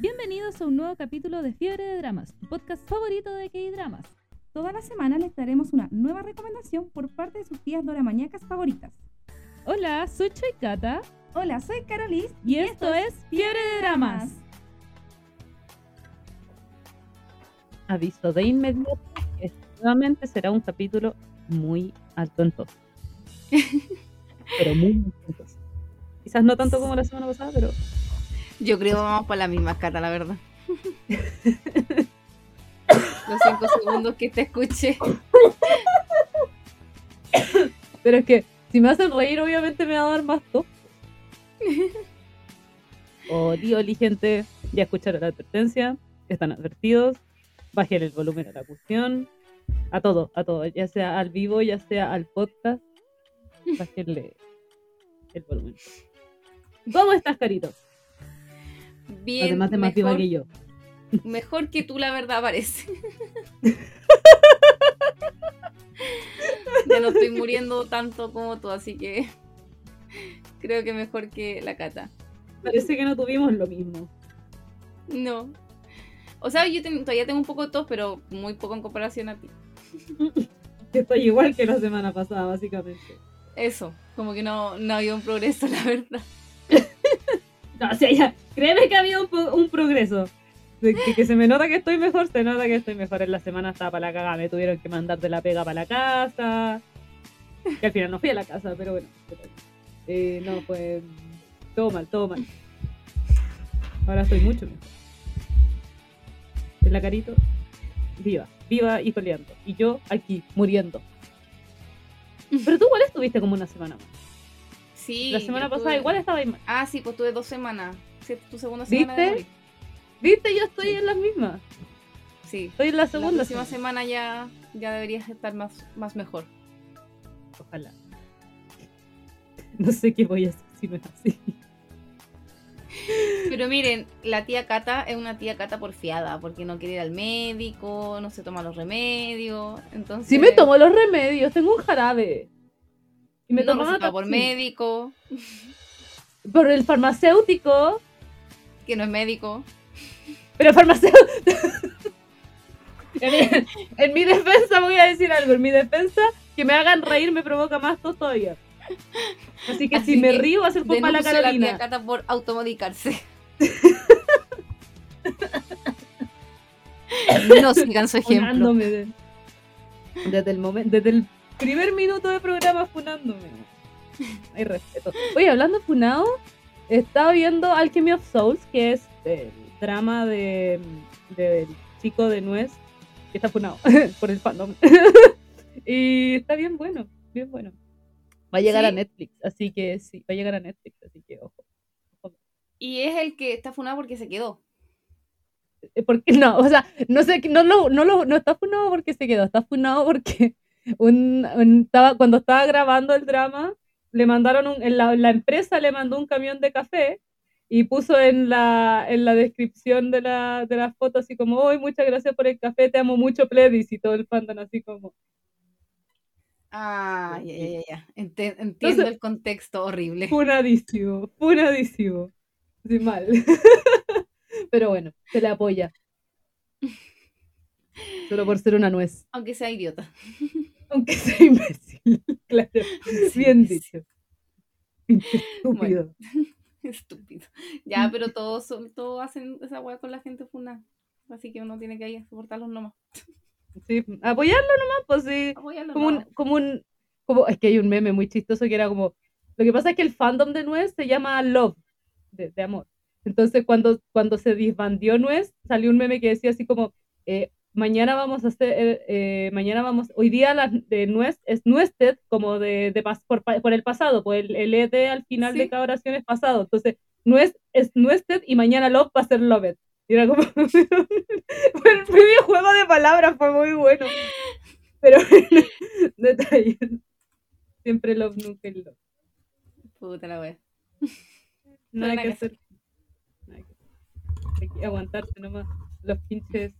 Bienvenidos a un nuevo capítulo de Fiebre de Dramas, tu podcast favorito de K-Dramas. Toda la semana les daremos una nueva recomendación por parte de sus tías doramañacas favoritas. Hola, soy Choikata Hola, soy Carolis y, esto es Fiebre de Dramas. Aviso de inmediato, este nuevamente será un capítulo muy alto en todo. pero muy alto en todo. Quizás no tanto como la semana pasada, pero Yo creo que vamos por la misma cata, la verdad. Los cinco segundos que te escuché. Pero es que si me hacen reír, obviamente me va a dar más top. Oli, oli, gente. Ya escucharon la advertencia. Están advertidos. Bajen el volumen a la cuestión. A todo, a todo. Ya sea al vivo, ya sea al podcast. Bajenle el volumen. ¿Cómo estás, Carito? Bien. Además de más viva mejor, que yo. mejor que tú, la verdad, parece. ya no estoy muriendo tanto como tú, así que creo que mejor que la cata. Parece que no tuvimos lo mismo. No. O sea, yo ten- todavía tengo un poco de tos, pero muy poco en comparación a ti. Estoy igual que la semana pasada, básicamente. Eso, como que no, no ha habido un progreso, la verdad. No, o sea, ya, créeme que ha habido un, un progreso. Que, se me nota que estoy mejor, se nota que estoy mejor. En la semana estaba para la cagada, me tuvieron que mandar de la pega para la casa. Que al final no fui a la casa, pero bueno. Eh, no, pues. Todo mal, todo mal. Ahora estoy mucho mejor. En la carito, viva, viva y coleando. Y yo aquí, muriendo. Pero tú igual estuviste como una semana más. Sí. La semana pasada tuve- igual estaba ahí. Ah, sí, pues tuve dos semanas. Sí, tu segunda semana de ¿Viste? morir. ¿Viste? Yo estoy Sí. en las mismas. Sí. Estoy en la La segunda próxima semana. semana ya, ya deberías estar más, más mejor. Ojalá. No sé qué voy a hacer si no es así. Pero miren, la tía Cata es una tía Cata porfiada, porque no quiere ir al médico, no se toma los remedios. Entonces, Si me tomo los remedios, tengo un jarabe. Y me no receta por médico, por el farmacéutico. que no es médico. Pero farmacéutico. en, en mi defensa voy a decir algo. En mi defensa, que me hagan reír me provoca más tos todavía. Así que Así si me río va a ser culpa de la Denuncio a la tía Carolina. Cata por automedicarse. no sigan su ejemplo. De- desde el momento, desde el primer minuto de programa funándome. Hay respeto. Oye, hablando de funado, estaba viendo Alchemy of Souls, que es el drama de del chico de Nuez, que está funado por el fandom. y está bien bueno, bien bueno. Va a llegar ¿Sí? a Netflix, así que sí, va a llegar a Netflix, así que ojo. Y es el que está funado porque se quedó. Eh, porque no, o sea, no sé, no lo, no lo, no está funado porque se quedó, está funado porque un, un- estaba, cuando estaba grabando el drama, le mandaron un, en la, la empresa le mandó un camión de café y puso en la, en la descripción de la, de la foto así como, hoy muchas gracias por el café, te amo mucho, Pledis, y todo el fandom así como, Ah, ya, Sí. ya, ya, entiendo Entonces- el contexto horrible. funadísimo, funadísimo, así mal. Pero bueno, se le apoya. Solo por ser una nuez. Aunque sea idiota. Aunque sea imbécil, claro. Bien dicho. Estúpido. Estúpido. Ya, pero todos, son- todos hacen esa weá con la gente funa. Así que uno tiene que ahí soportarlos nomás. Sí, apoyarlo nomás, pues sí. Apoyarlos Como un, nomás. como un, como, es que hay un meme muy chistoso que era como, lo que pasa es que el fandom de Nuez se llama Love, de, de amor. Entonces cuando, cuando se disbandió Nuez, salió un meme que decía así como, eh, mañana vamos a hacer, eh, eh, mañana vamos, hoy día la de Nuez es Nuested, como de, de pas- por, por el pasado, pues el, el ED al final de cada oración es pasado. Entonces, Nuez es Nuested y mañana Love va a ser Loved. Y era como, el videojuego de palabras fue muy bueno. Pero detalle. Siempre love, nunca el love. Puta la wea. Nada nada que que hacer. Nada que hacer. Hay que aguantarse nomás los pinches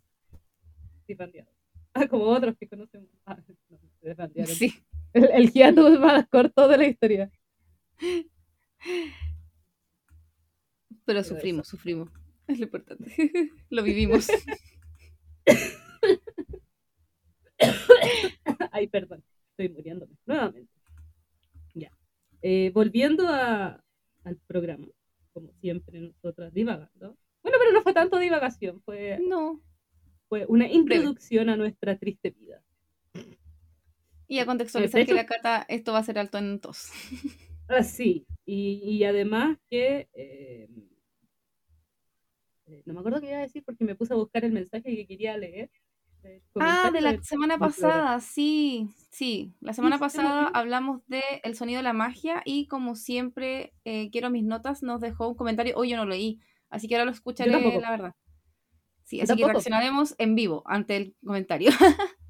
disbandeados. Ah, como otros que conocemos. Ah, no, se desbandearon. Sí. El, el más corto de la historia. Pero sufrimos, sufrimos. Es lo importante. lo vivimos. Ay, perdón, estoy muriéndome nuevamente. Ya. Eh, volviendo a, al programa, como siempre nosotras divagando. Bueno, pero no fue tanto divagación, fue, No. Fue una introducción a nuestra triste vida. Y a contextualizar De que la cata, esto va a ser alto en tos. Ah, sí, y, y además que... eh, eh, no me acuerdo qué iba a decir porque me puse a buscar el mensaje que quería leer. Ah, de la semana pasada, sí, sí. La semana sí, pasada hablamos de El sonido de la magia y como siempre, eh, quiero mis notas, nos dejó un comentario. Hoy yo no lo leí, así que ahora lo escucharé, la verdad. Sí, así que reaccionaremos en vivo ante el comentario.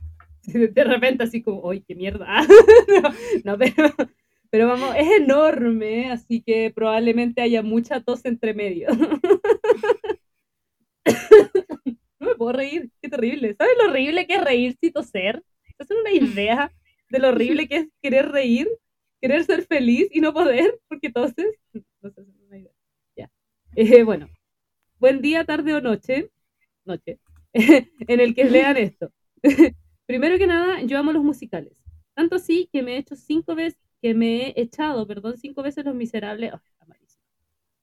de repente así como, ¡ay, qué mierda! no, no, pero, pero vamos, es enorme, así que probablemente haya mucha tos entre medio. no me puedo reír, qué terrible. ¿Sabes lo horrible que es reírse y toser? ¿Se hacen una idea de lo horrible que es querer reír? Querer ser feliz y no poder porque toses. No hacen una idea. Ya. Eh, bueno, buen día, tarde o noche. Noche. en el que lean esto. Primero que nada, yo amo los musicales. Tanto así que me he hecho cinco veces, que me he echado, perdón, cinco veces Los Miserables. Oh.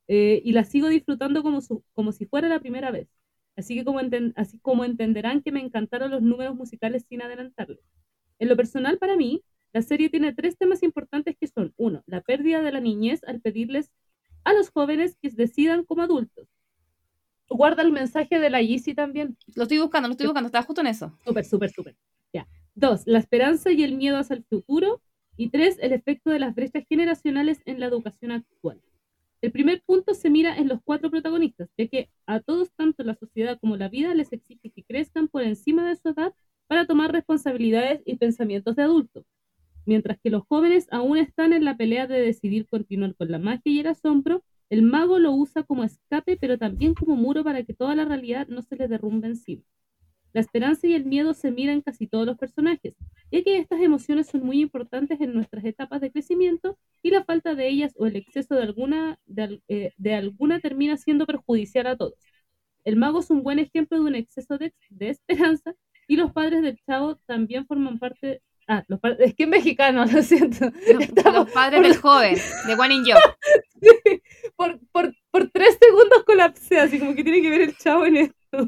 Eh, y la sigo disfrutando como, su- como si fuera la primera vez. Así que como, enten- así como entenderán que me encantaron los números musicales sin adelantarles. En lo personal, para mí, la serie tiene tres temas importantes que son, uno, la pérdida de la niñez al pedirles a los jóvenes que decidan como adultos. Guarda el mensaje de la Yeezy también. lo estoy buscando, lo estoy buscando, estaba justo en eso. Súper, súper, súper. Ya. Dos, la esperanza y el miedo hacia el futuro. Y tres, el efecto de las brechas generacionales en la educación actual. El primer punto se mira en los cuatro protagonistas, ya que a todos, tanto la sociedad como la vida, les exige que crezcan por encima de su edad para tomar responsabilidades y pensamientos de adulto. Mientras que los jóvenes aún están en la pelea de decidir continuar con la magia y el asombro, el mago lo usa como escape, pero también como muro para que toda la realidad no se le derrumbe encima. La esperanza y el miedo se miran casi todos los personajes, ya que estas emociones son muy importantes en nuestras etapas de crecimiento y la falta de ellas o el exceso de alguna, de, eh, alguna termina siendo perjudicial a todos. El mago es un buen ejemplo de un exceso de, de esperanza y los padres del chavo también forman parte... Ah, los es que es mexicano, lo siento. Los, padres del joven, de One in Job. por, por, por tres segundos colapsé, así como que tiene que ver el chavo en esto.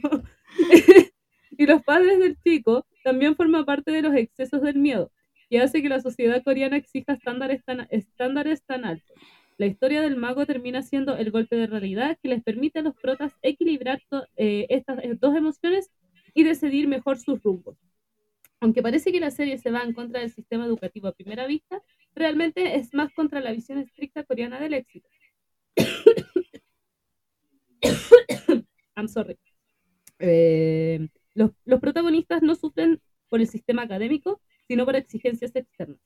y los padres del chico también forman parte de los excesos del miedo, que hace que la sociedad coreana exija estándares tan, estándares tan altos. La historia del mago termina siendo el golpe de realidad que les permite a los protas equilibrar to- eh, estas eh, dos emociones y decidir mejor sus rumbos. Aunque parece que la serie se va en contra del sistema educativo a primera vista, realmente es más contra la visión estricta coreana del éxito. I'm sorry. Eh, los, los protagonistas no sufren por el sistema académico, sino por exigencias externas.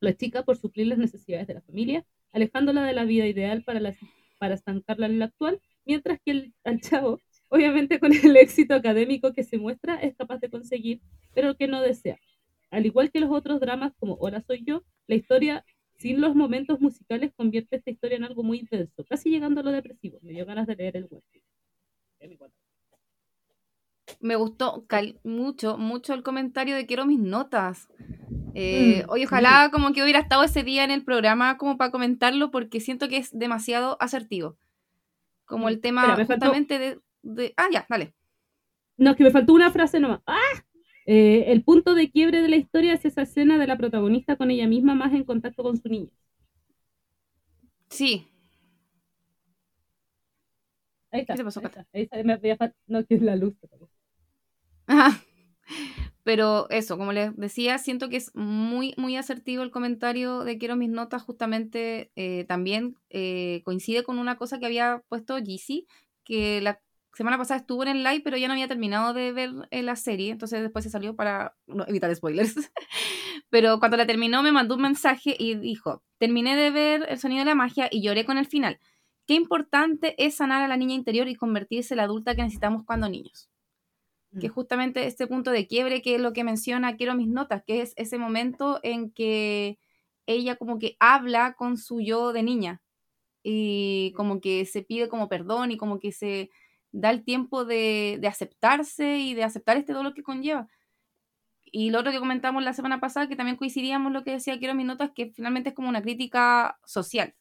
La chica por suplir las necesidades de la familia, alejándola de la vida ideal para, la- para estancarla en la actual, mientras que el, chavo, obviamente con el éxito académico que se muestra, es capaz de conseguir, pero que no desea. Al igual que los otros dramas como Hola soy yo, la historia sin los momentos musicales convierte esta historia en algo muy intenso, casi llegando a lo depresivo. Me dio ganas de leer el. Ya me gustó cal- mucho, mucho el comentario de quiero mis notas. Eh, Mm, oye, ojalá como que hubiera estado ese día en el programa como para comentarlo porque siento que es demasiado asertivo. Como el tema Espera, me faltó- justamente de, de- Ah, ya, dale. No, es que me faltó una frase nomás. ¡Ah! Eh, el punto de quiebre de la historia es esa escena de la protagonista con ella misma más en contacto con su niña. Sí, Ahí está. ¿Qué te pasó, ahí está, ahí está, me había No, que es la luz. Ajá. Pero eso, como les decía, siento que es muy, muy asertivo el comentario de quiero mis notas. Justamente eh, también eh, coincide con una cosa que había puesto Yeezy, que la semana pasada estuvo en el live, pero ya no había terminado de ver eh, la serie, entonces después se salió para no, evitar spoilers. pero cuando la terminó me mandó un mensaje y dijo, terminé de ver El sonido de la magia y lloré con el final. Qué importante es sanar a la niña interior y convertirse en la adulta que necesitamos cuando niños que justamente este punto de quiebre que es lo que menciona quiero mis notas, que es ese momento en que ella como que habla con su yo de niña y como que se pide como perdón y como que se da el tiempo de, de aceptarse y de aceptar este dolor que conlleva. Y lo otro que comentamos la semana pasada, que también coincidíamos lo que decía Quiero mis notas, que finalmente es como una crítica social,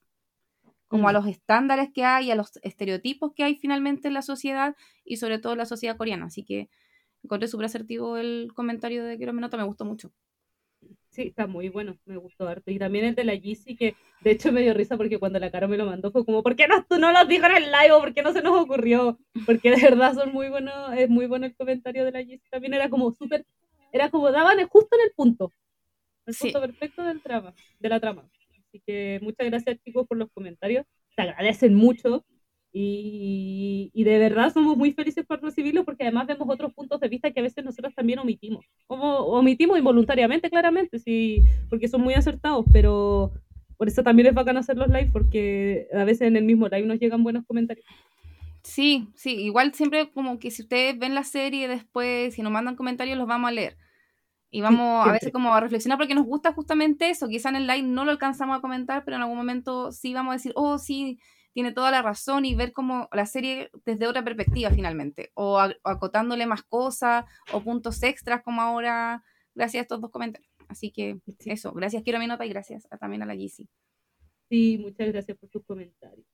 como a Mm. los estándares que hay, a los estereotipos que hay finalmente en la sociedad y sobre todo en la sociedad coreana. Así que encontré súper asertivo el comentario de Quiero mis notas, me gustó mucho. Sí, está muy bueno, me gustó harto. Y también el de la Yeezy, que de hecho me dio risa porque cuando la cara me lo mandó fue como, ¿por qué no, tú no lo dijo en el live? ¿Por qué no se nos ocurrió? Porque de verdad son muy buenos, es muy bueno el comentario de la Yeezy. También era como súper, era como daban justo en el punto, el Sí. punto perfecto del trama, de la trama. Así que muchas gracias chicos por los comentarios, se agradecen mucho y, y de verdad somos muy felices por recibirlos porque además vemos otros puntos de vista que a veces nosotros también omitimos. Como omitimos involuntariamente, claramente, sí, porque son muy acertados, pero por eso también es bacán hacer los live porque a veces en el mismo live nos llegan buenos comentarios. Sí, sí, igual siempre como que si ustedes ven la serie después, si nos mandan comentarios, los vamos a leer. Y vamos a siempre. veces como a reflexionar porque nos gusta justamente eso. Quizá en el live no lo alcanzamos a comentar, pero en algún momento sí vamos a decir, oh, sí, tiene toda la razón y ver como la serie desde otra perspectiva finalmente. O a- acotándole más cosas o puntos extras como ahora, gracias a estos dos comentarios. Así que Sí. eso, gracias quiero mi nota y gracias a- también a la GC. Sí, muchas gracias por tus comentarios.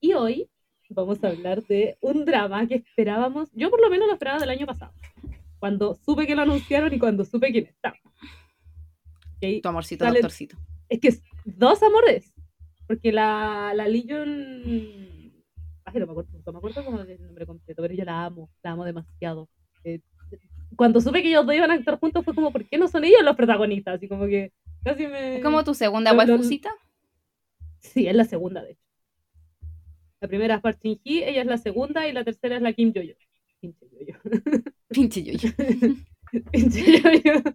Y hoy vamos a hablar de un drama que esperábamos, yo por lo menos lo esperaba del año pasado, cuando supe que lo anunciaron y cuando supe quién estaba. Tu amorcito, Sale- doctorcito. Es que dos amores, porque la, la Legion... No me acuerdo, no me acuerdo cómo es el nombre completo, pero yo la amo, la amo demasiado. Eh, cuando supe que ellos dos iban a actuar juntos fue como, ¿por qué no son ellos los protagonistas? Así como que casi me... ¿Es como tu segunda waifusita? Sí, es la segunda, de hecho. La primera es Park Shin Hye, ella es la segunda, y la tercera es la Kim Yo-yo. Kim Yo-yo. Pinche yo. Kim Yo-yo.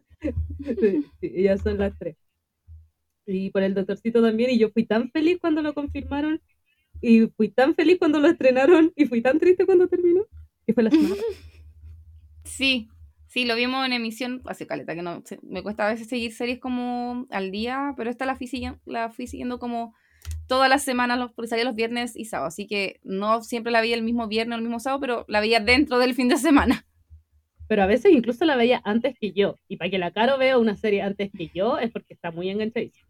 Sí, sí, ellas son las tres. Y por el doctorcito también, y yo fui tan feliz cuando lo confirmaron, y fui tan feliz cuando lo estrenaron, y fui tan triste cuando terminó, que fue la semana. Sí, sí, lo vimos en emisión hace caleta, que no se- me cuesta a veces seguir series como al día, pero esta la fui siguiendo, la fui siguiendo como todas las semanas, los, porque salía los viernes y sábado, así que no siempre la veía el mismo viernes o el mismo sábado, pero la veía dentro del fin de semana. Pero a veces incluso la veía antes que yo, y para que la Caro vea una serie antes que yo, es porque está muy enganchadísima.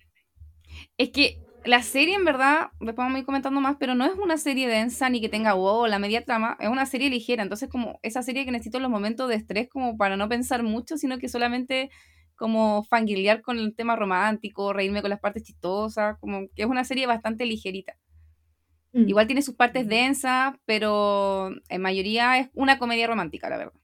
Es que la serie en verdad, después vamos a ir comentando más, pero no es una serie densa ni que tenga wow, la media trama, es una serie ligera, entonces como esa serie que necesito en los momentos de estrés como para no pensar mucho, sino que solamente como fangirlear con el tema romántico, reírme con las partes chistosas, como que es una serie bastante ligerita. Mm. Igual tiene sus partes densas, pero en mayoría es una comedia romántica, la verdad.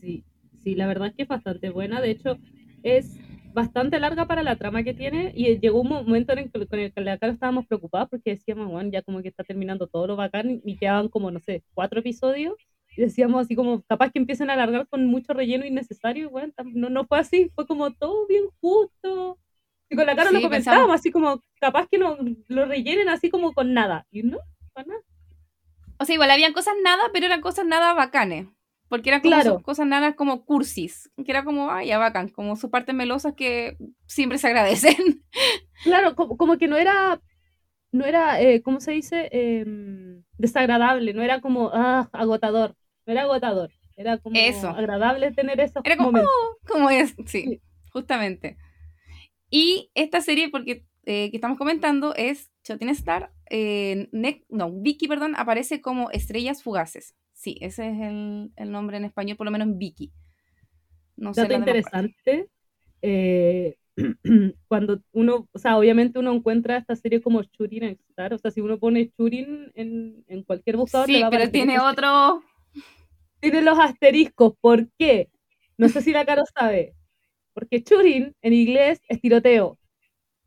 Sí, sí, la verdad es que es bastante buena. De hecho, es bastante larga para la trama que tiene. Y llegó un momento en el que con el que la cara estábamos preocupados porque decíamos, bueno, ya como que está terminando todo lo bacán y quedaban como, no sé, cuatro episodios. Y decíamos así como, capaz que empiecen a alargar con mucho relleno innecesario. Y bueno, no, no fue así, fue como todo bien justo. Y con la cara Sí, lo pensamos- comentábamos, así como, capaz que no lo rellenen así como con nada. Y no, para nada. O sea, igual habían cosas nada, pero eran cosas nada bacanes. Porque eran como Claro. sus cosas nada como cursis. Que era como, ay, ya bacán. Como sus partes melosas que siempre se agradecen. Claro, como, como que no era, no era, eh, ¿cómo se dice? Em, desagradable, no era como, ah, agotador, no era agotador, era como Eso. agradable tener esos Era como, momentos. como es, sí, Sí. justamente. Y esta serie, porque eh, que estamos comentando, es Chotin Star. eh, no, Vicky, perdón, aparece como Estrellas Fugaces. Sí, ese es el, el nombre en español, por lo menos en Vicky. No sé Dato partes. interesante, eh, cuando uno, o sea, obviamente uno encuentra esta serie como Churin en Star, o sea, si uno pone Churin en, en cualquier buscador, le Sí, va pero tiene otro. tiene los asteriscos. ¿Por qué? No sé si la Caro sabe. Porque Churin en inglés es tiroteo.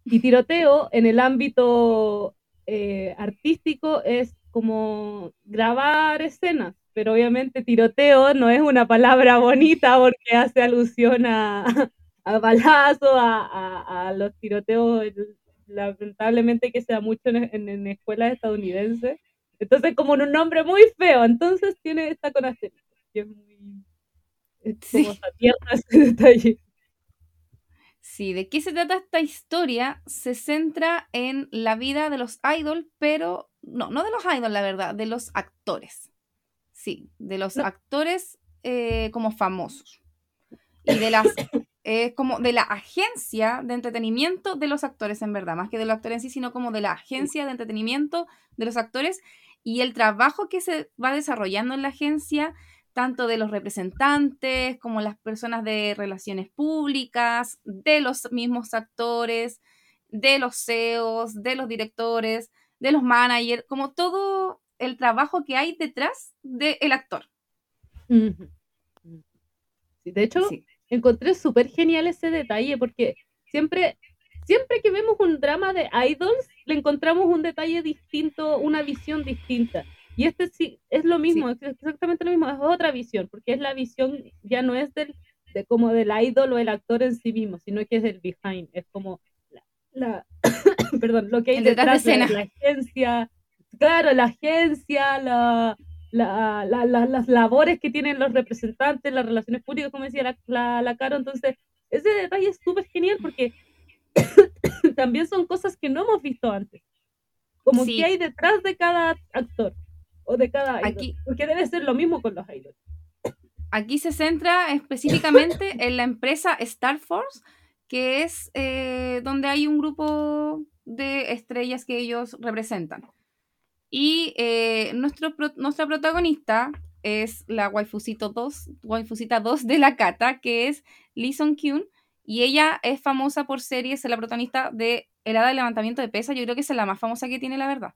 Y tiroteo en el ámbito eh, artístico es como grabar escenas. Pero obviamente tiroteo no es una palabra bonita porque hace alusión a, a balazo, a, a- a los tiroteos, lamentablemente que se da mucho en, en- en escuelas estadounidenses. Entonces, como en un nombre muy feo, entonces tiene esta con. Y es muy. Es Sí. como tierno ese detalle. Sí, ¿de qué se trata esta historia? Se centra en la vida de los idols, pero no, no de los idols, la verdad, de los actores. Sí, de los No. actores eh, como famosos. Y de las eh, como de la agencia de entretenimiento de los actores, en verdad, más que de los actores en sí, sino como de la agencia de entretenimiento de los actores y el trabajo que se va desarrollando en la agencia, tanto de los representantes como las personas de relaciones públicas, de los mismos actores, de los CEOs, de los directores, de los managers, como todo el trabajo que hay detrás del actor. Sí, de hecho, Sí. encontré súper genial ese detalle porque siempre, siempre que vemos un drama de idols, le encontramos un detalle distinto, una visión distinta. Y este sí, es lo mismo, es exactamente lo mismo, es otra visión, porque es la visión, ya no es del, de como del idol o el actor en sí mismo, sino que es el behind, es como la, la- perdón, lo que hay El detrás de la, la agencia, claro, la agencia, la, la- la- la- las labores que tienen los representantes, las relaciones públicas, como decía la, la, la Caro. Entonces, ese detalle es súper genial porque también son cosas que no hemos visto antes. Como Sí. que hay detrás de cada actor o de cada idol. Aquí- Porque debe ser lo mismo con los idols. Aquí se centra específicamente en la empresa Star Force, que es eh, donde hay un grupo de estrellas que ellos representan. Y eh, nuestro, nuestra protagonista es la waifusito 2, waifusita 2 de la Kata, que es Lee Kyun, y ella es famosa por series, es la protagonista de Helada de Levantamiento de Pesas, yo creo que es la más famosa que tiene, la verdad.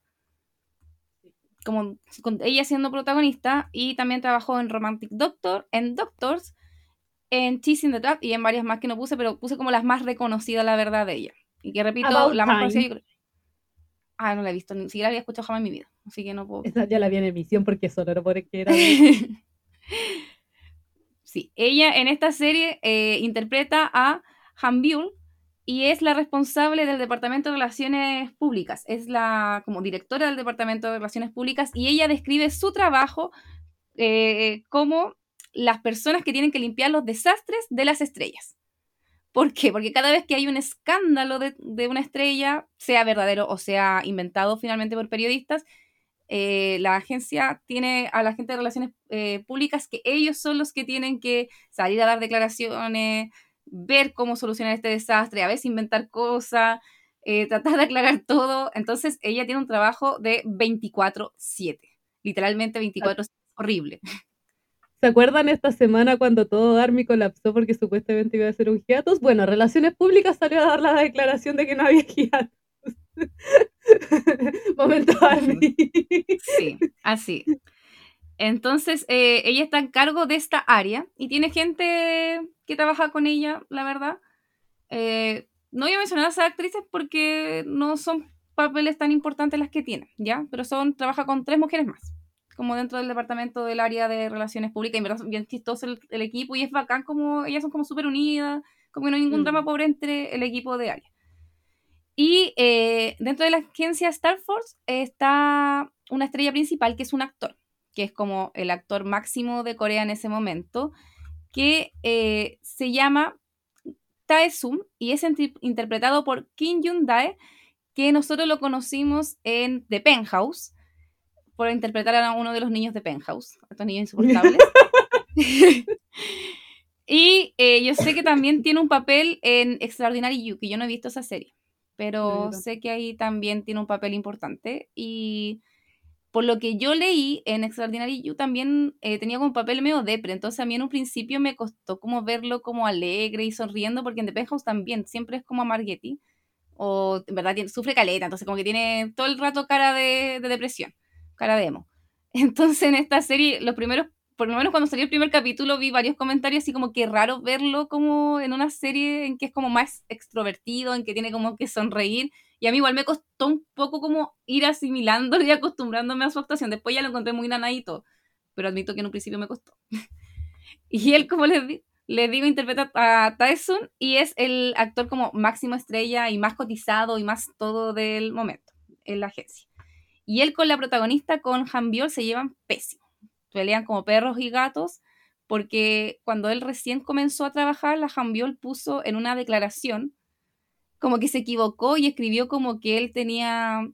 Como con ella siendo protagonista, y también trabajó en Romantic Doctor, en Doctors, en Teasing the Trap y en varias más que no puse, pero puse como las más reconocidas, la verdad, de ella. Y que repito, About la más conocida. yo creo- Ah, no la he visto, ni siquiera la había escuchado jamás en mi vida, así que no puedo. Esa ya la vi en emisión porque solo no por que era. sí, ella en esta serie eh, interpreta a Han Byul y es la responsable del Departamento de Relaciones Públicas. Es la como directora del Departamento de Relaciones Públicas y ella describe su trabajo eh, como las personas que tienen que limpiar los desastres de las estrellas. ¿Por qué? Porque cada vez que hay un escándalo de, de una estrella, sea verdadero o sea inventado finalmente por periodistas, eh, la agencia tiene a la gente de relaciones eh, públicas que ellos son los que tienen que salir a dar declaraciones, ver cómo solucionar este desastre, a veces inventar cosas, eh, tratar de aclarar todo. Entonces ella tiene un trabajo de 24/7, literalmente 24 horrible. ¿Se acuerdan esta semana cuando todo Army colapsó porque supuestamente iba a ser un hiatus? Bueno, Relaciones Públicas salió a dar la declaración de que no había hiatus. Momento Army. Sí, así. Entonces, eh, ella está en cargo de esta área y tiene gente que trabaja con ella, la verdad. Eh, no voy a mencionar a esas actrices porque no son papeles tan importantes las que tienen, ¿ya? Pero son, trabaja con tres mujeres más, como dentro del departamento del área de relaciones públicas. Y verdad bien chistoso el, el equipo y es bacán como ellas son como súper unidas, como que no hay ningún Mm. drama pobre entre el equipo de área. Y eh, dentro de la agencia Star Force está una estrella principal que es un actor, que es como el actor máximo de Corea en ese momento, que eh, se llama Tae Sum y es interpretado por Kim Jun Dae, que nosotros lo conocimos en The Penthouse, por interpretar a uno de los niños de Penthouse, a estos niños insoportables. y eh, yo sé que también tiene un papel en Extraordinary You, que yo no he visto esa serie, pero No, sé que ahí también tiene un papel importante. Y por lo que yo leí en Extraordinary You también eh, tenía como un papel medio depre, entonces a mí en un principio me costó como verlo como alegre y sonriendo, porque en The Penthouse también siempre es como a Margetti, o en verdad sufre caleta, entonces como que tiene todo el rato cara de, de depresión, cara de emo. Entonces en esta serie, los primeros, por lo menos cuando salió el primer capítulo, vi varios comentarios así como que raro verlo como en una serie en que es como más extrovertido, en que tiene como que sonreír. Y a mí igual me costó un poco como ir asimilándolo y acostumbrándome a su actuación. Después ya lo encontré muy nanadito, pero admito que en un principio me costó. y él, como les, les digo, interpreta a Tyson y es el actor como máximo estrella y más cotizado y más todo del momento en la agencia. Y él con la protagonista, con Han Biol, se llevan pésimo. Pelean como perros y gatos porque cuando él recién comenzó a trabajar, la Han Biol puso en una declaración como que se equivocó y escribió como que él tenía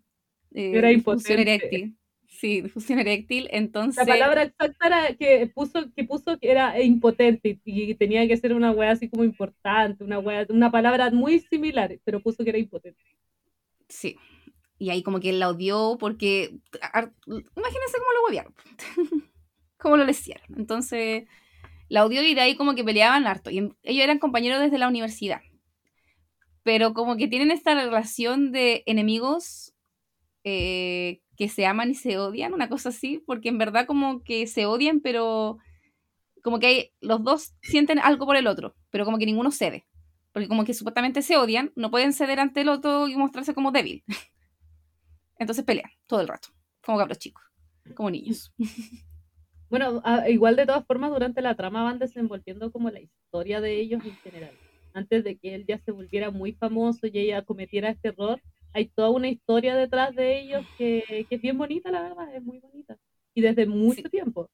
eh, Era impotente. eréctil. Sí, disfunción eréctil. Entonces. La palabra exacta era que puso que puso que era impotente y tenía que ser una wea así como importante, una wea, una palabra muy similar, pero puso que era impotente. Sí. Y ahí como que él la odió porque. Imagínense cómo lo odiaron. cómo lo hicieron. Entonces. La odió y de ahí como que peleaban harto. Y ellos eran compañeros desde la universidad. Pero como que tienen esta relación de enemigos eh, que se aman y se odian, una cosa así, porque en verdad como que se odian, pero como que los dos sienten algo por el otro, pero como que ninguno cede. Porque como que supuestamente se odian, no pueden ceder ante el otro y mostrarse como débil. Entonces pelean todo el rato, como cabros chicos, como niños. Bueno, igual de todas formas, durante la trama van desenvolviendo como la historia de ellos en general. Antes de que él ya se volviera muy famoso y ella cometiera este error, hay toda una historia detrás de ellos que, es bien bonita, la verdad, es muy bonita. Y desde mucho tiempo.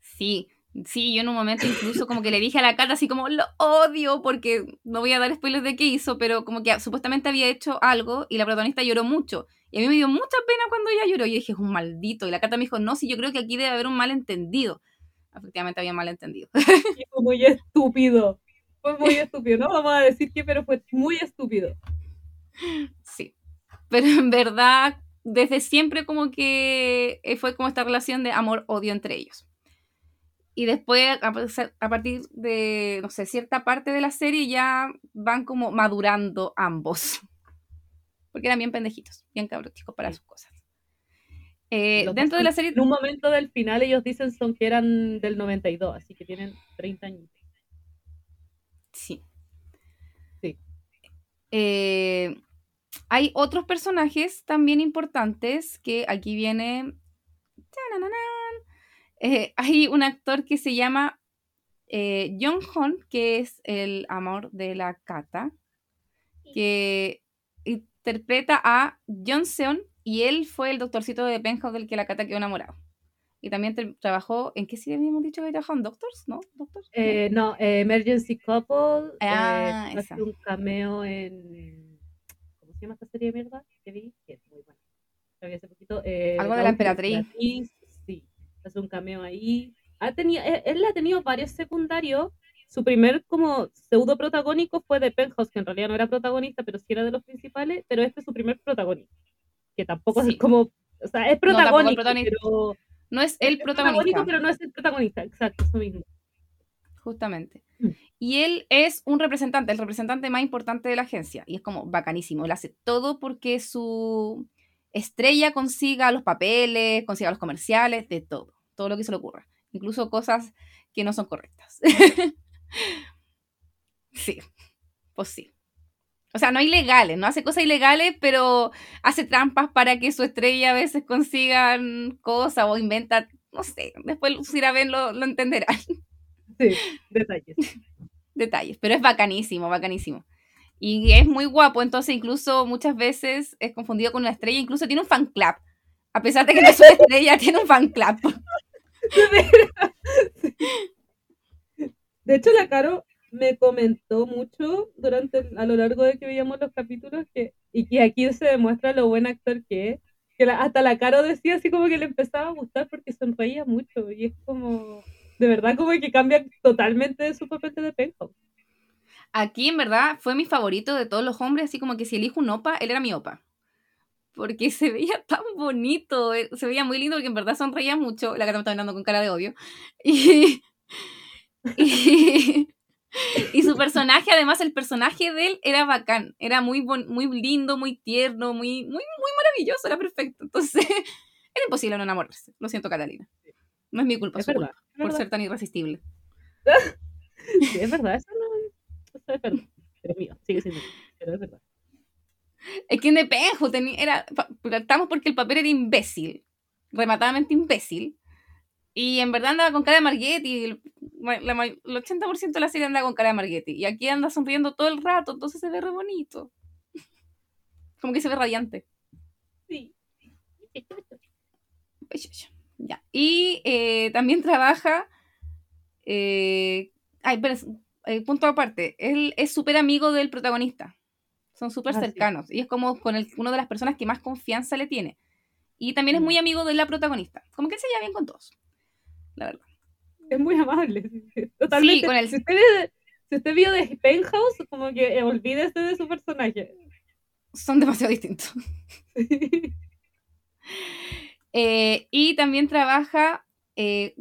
Sí, sí, yo en un momento incluso como que le dije a la Cata así como, lo odio, porque no voy a dar spoilers de qué hizo, pero como que supuestamente había hecho algo y la protagonista lloró mucho. Y a mí me dio mucha pena cuando ella lloró. Yo dije, es un maldito. Y la Cata me dijo, no, sí, yo creo que aquí debe haber un malentendido. Efectivamente había malentendido. Y fue muy estúpido. Fue muy estúpido. No vamos a decir que, pero fue muy estúpido. Sí. Pero en verdad, desde siempre como que eh, fue como esta relación de amor-odio entre ellos. Y después, a partir de, no sé, cierta parte de la serie ya van como madurando ambos. Porque eran bien pendejitos, bien cabroticos para sus cosas. Eh, dentro de la serie... En un momento del final ellos dicen son que eran del 92, así que tienen 30 años. Sí. Sí. Eh, hay otros personajes también importantes que aquí viene... Eh, hay un actor que se llama eh, Jong Hon, que es el amor de la Kata, que interpreta a John Seon y él fue el doctorcito de Penthouse del que la Kata quedó enamorado. Y también trabajó, ¿en qué serie habíamos dicho que trabajó en Doctors? ¿No? ¿Doctors? Eh, no, Emergency Couple. Ah, hace un cameo en se llama esta serie de mierda que vi? Que es muy buena. hace poquito. Eh, Algo de la emperatriz. Sí, hace un cameo ahí. Ha tenido, él, ha tenido varios secundarios. Su primer como pseudo protagónico fue de Penthouse, que en realidad no era protagonista, pero sí era de los principales, pero este es su primer protagonista. Que tampoco es como, o sea, es protagónico, no, pero... No es el protagonista. pero no es el protagonista, exacto, eso mismo. Justamente. Mm. Y él es un representante, el representante más importante de la agencia. Y es como bacanísimo. Él hace todo porque su estrella consiga los papeles, consiga los comerciales, de todo. Todo lo que se le ocurra. Incluso cosas que no son correctas. sí, pues sí. O sea, no ilegales, no hace cosas ilegales, pero hace trampas para que su estrella a veces consigan cosas o inventa, no sé, después si la ven lo, lo entenderán. Sí, detalles. detalles, pero es bacanísimo, bacanísimo. Y es muy guapo, entonces incluso muchas veces es confundido con una estrella, incluso tiene un fan club. A pesar de que no es una estrella, tiene un fan club. De hecho, la Caro me comentó mucho durante a lo largo de que veíamos los capítulos que, y que aquí se demuestra lo buen actor que es. Que hasta la Caro decía así como que le empezaba a gustar porque sonreía mucho y es como de verdad como que cambia totalmente de su papel de Penthouse. Aquí en verdad fue mi favorito de todos los hombres, así como que si elijo un opa, él era mi opa. Porque se veía tan bonito, eh, se veía muy lindo porque en verdad sonreía mucho. La cara me está mirando con cara de odio. Y, su personaje, además, el personaje de él era bacán. Era muy, muy lindo, muy tierno, muy, muy, muy maravilloso, era perfecto. Entonces, era imposible no enamorarse. Lo siento, Catalina. No es mi culpa, es, culpa por ser tan irresistible. sí, es verdad, eso no eso es verdad. Pero es mío, sigue siendo pero es verdad. Es que en Depenjo tenía, era, estamos porque el papel era imbécil, rematadamente imbécil, y en verdad andaba con cara de Marghetti, el, el 80% de la serie andaba con cara de Marghetti, y aquí anda sonriendo todo el rato, entonces se ve re bonito. Como que se ve radiante. Sí. Ya. Y eh, también trabaja. Eh, ay, pero eh, punto aparte. Él es súper amigo del protagonista. Son súper ah, cercanos. Y es como con el, una de las personas que más confianza le tiene. Y también es Mm. muy amigo de la protagonista. Como que se lleva bien con todos. La verdad. Es muy amable. Totalmente. Sí, con el- si, usted, si usted vio de Penthouse, como que eh, olvídese de su personaje. Son demasiado distintos. Eh, y también trabaja eh,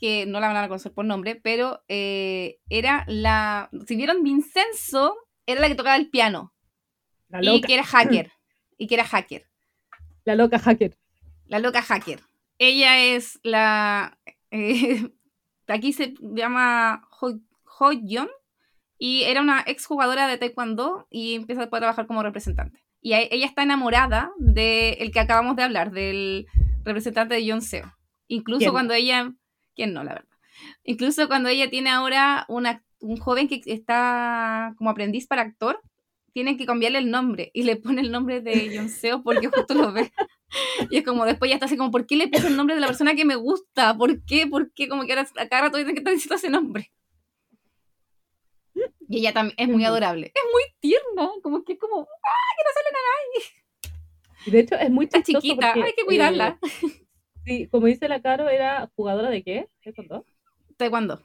que no la van a conocer por nombre, pero eh, era la. Si vieron Vincenzo, era la que tocaba el piano. La Y que era hacker. Y que era hacker. la loca hacker. La loca hacker. Ella es la. eh, aquí se llama Ho, Ho y era una exjugadora de Taekwondo y empieza a trabajar como representante. Y a- ella está enamorada del que acabamos de hablar, del representante de John Seo. Incluso ¿Quién? cuando ella. ¿Quién no, la verdad? Incluso cuando ella tiene ahora una- un joven que está como aprendiz para actor, tienen que cambiarle el nombre y le pone el nombre de John Seo porque justo lo ve. Y es como después ya está así como, ¿por qué le puse el nombre de la persona que me gusta? ¿Por qué? ¿Por qué? Como que ahora a cada rato dicen que está diciendo ese nombre. Y ella también es muy adorable. Es muy tierna, como que es como, Y de hecho, es muy está chiquita, porque, hay que cuidarla. eh, sí, como dice la Caro, era jugadora de qué? ¿Qué contó? Taekwondo.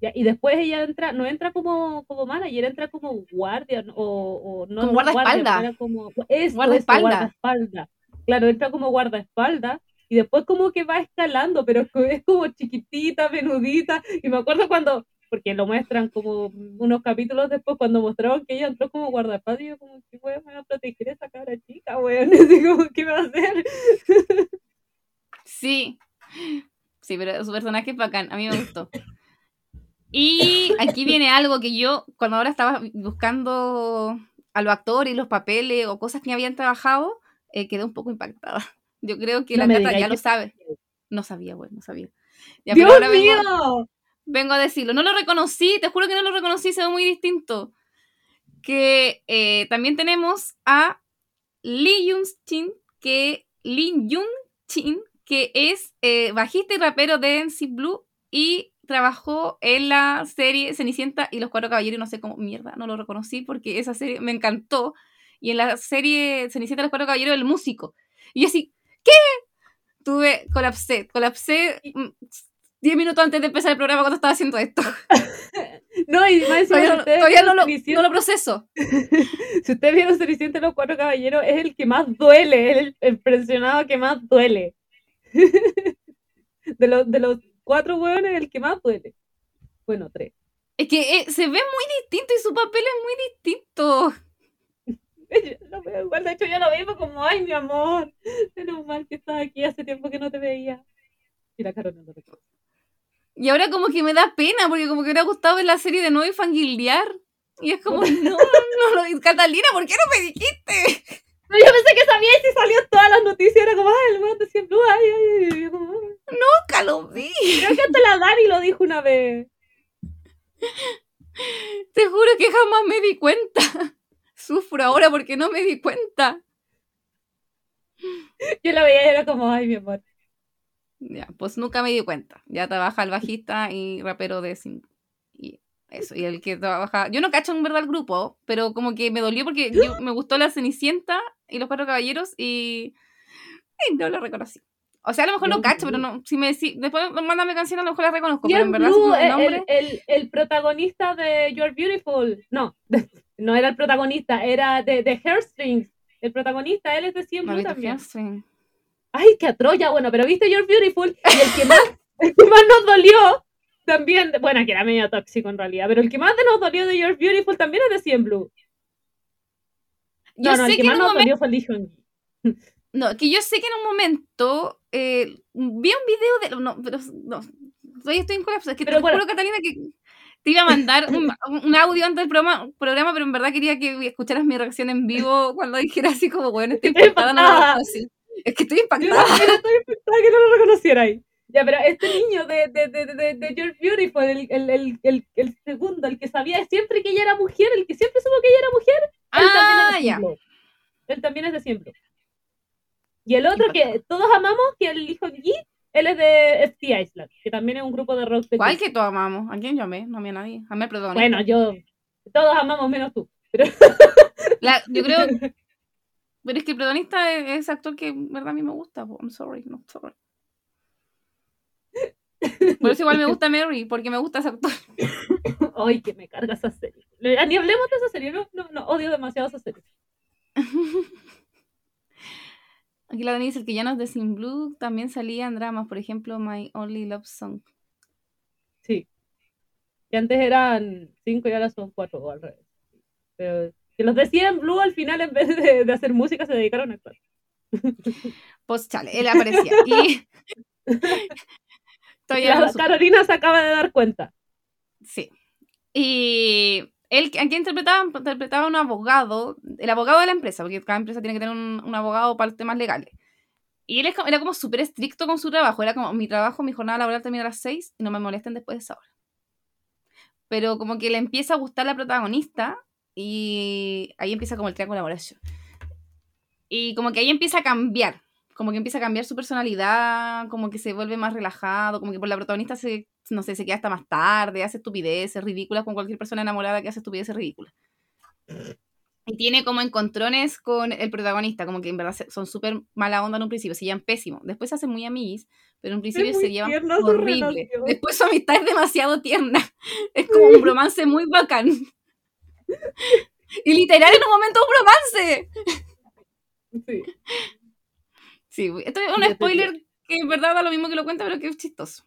Ya, y después ella entra, no entra como, como manager, entra como guardia o, o no. Como no guardaespaldas. guardia, como, guardaespaldas. Claro, entra como guardaespaldas y después como que va escalando, pero es co- es como chiquitita, menudita. Y me acuerdo cuando, porque lo muestran como unos capítulos después, cuando mostraron que ella entró como guardaespaldas, y yo como, ¿qué weón me va a proteger esa cabra chica, weón? Como, ¿qué va a hacer? Sí. Sí, pero su personaje es bacán, a mí me gustó. Y aquí viene algo que yo, cuando ahora estaba buscando a los actores y los papeles o cosas que habían trabajado, eh, quedé un poco impactada. Yo creo que No la Cata ya lo sabe. No sabía, güey, no sabía. Ya, pero ¡Dios vengo- mío! vengo a decirlo. No lo reconocí, te juro que no lo reconocí, se ve muy distinto. Que eh, también tenemos a Lee Jung Chin, que Jung Chin, que es eh, bajista y rapero de NC Blue y trabajó en la serie Cenicienta y los Cuatro Caballeros, y no sé cómo, mierda, no lo reconocí porque esa serie me encantó. Y en la serie Cenicienta y los Cuatro Caballeros, el músico. Y yo así, ¿qué? Tuve, colapsé, colapsé mm, 10 minutos antes de empezar el programa cuando estaba haciendo esto. No, y más Todavía, no- todavía no, lo, Cenicienta- no lo proceso. Si ustedes vieron Cenicienta y los Cuatro Caballeros, es el que más duele, es el, el presionado que más duele. de, los, de los cuatro hueones, el que más duele. Bueno, tres. Es que eh, se ve muy distinto y su papel es muy distinto. Lo veo igual, de hecho yo lo veo como, ay, mi amor, menos mal que estás aquí, hace tiempo que no te veía. Y la cara no lo recuerdo. Y ahora como que me da pena porque como que me hubiera gustado ver la serie de nuevo y fangirlear. Y es como, no, no, no, Catalina, ¿por qué no me dijiste? No, yo pensé que sabía y si salió en todas las noticias, era como, ay, el weón de siempre, ay, ay, ay, como, "Ay". Nunca lo vi. Creo que hasta la Dani lo dijo una vez. Te juro que jamás me di cuenta. Sufro ahora porque no me di cuenta. Yo la veía y era como, ay, mi amor. Ya, pues nunca me di cuenta. Ya trabaja el bajista y rapero de cinco. Y eso, y el que trabaja. Yo no cacho en verdad el grupo, pero como que me dolió porque yo- me gustó la Cenicienta y los cuatro caballeros y. y no lo reconocí. O sea, a lo mejor lo cacho, pero no. Si me si, después mándame canción, a lo mejor la reconozco. Pero en verdad, Blue, el, nombre. el, el protagonista de You're Beautiful, no, no era el protagonista, era de, de Hairstrings. El protagonista, él es de Cien No Blue también. Ay, qué atroya, bueno, pero viste You're Beautiful y el que más, el que más nos dolió también, bueno, que era medio tóxico en realidad, pero el que más nos dolió de You're Beautiful también es de Cien Blue. Yo No, no, el sé que que más nos momento. dolió fue Lee Hyun-gi. No, que yo sé que en un momento eh, vi un video de. No, pero. No, estoy en colapso. Es que Pero te bueno. juro, Catalina, que te iba a mandar un, un audio antes del programa, programa, pero en verdad quería que escucharas mi reacción en vivo cuando dijera así como, bueno, estoy Estoy impactada, no reconocí. Es que estoy Yo impactada. también estoy impactada que no lo reconociera ahí. Ya, pero este niño de, de, de, de, de You're Beautiful, el, el, el, el, el segundo, el que sabía siempre que ella era mujer, el que siempre supo que ella era mujer, él Ah, también es de ya. Él también es de Blue. Y el otro que todos amamos, que el hijo de G, él es de FT Island, que también es un grupo de rock de ¿Cuál que todos amamos? ¿A quién llamé? No amé a nadie. Amé al protagonista. Bueno, yo, todos amamos menos tú. La- yo creo Pero es que el protagonista es, es actor que en verdad a mí me gusta. I'm sorry, no sorry. Por eso igual me gusta Mary, porque me gusta ese actor. Ay, que me carga esa serie. Ni hablemos de esa serie, no, no, no, odio demasiado esa serie. Aquí la Dani dice el que ya no es de Sin Blue también salía en dramas, por ejemplo, My Only Love Song. Sí. Que antes eran cinco y ahora son cuatro o al revés. Pero que los decía en Blue al final en vez de, de hacer música se dedicaron a actuar. Pues chale, él aparecía. Y. La. Carolina se acaba de dar cuenta. Sí. Y él, ¿a quién interpretaba? Interpretaba a un abogado, el abogado de la empresa, porque cada empresa tiene que tener un, un abogado para temas legales. Y él era como súper estricto con su trabajo. Era como, mi trabajo, mi jornada laboral termina a las 6 y no me molesten después de esa hora. Pero como que le empieza a gustar la protagonista y ahí empieza como el triángulo amoroso. Y como que ahí empieza a cambiar. Como que empieza a cambiar su personalidad, como que se vuelve más relajado, como que por la protagonista se, no sé, se queda hasta más tarde, hace estupideces ridículas con cualquier persona enamorada que hace estupideces ridículas. Y tiene como encontrones con el protagonista, como que en verdad son súper mala onda en un principio, se llevan pésimo. Después se hacen muy amiguis, pero en un principio se llevan horrible. Después su amistad es demasiado tierna. Es como un romance muy bacán. Y literal en un momento un romance. Sí. Sí, esto es un spoiler que en verdad da lo mismo que lo cuenta, pero que es chistoso.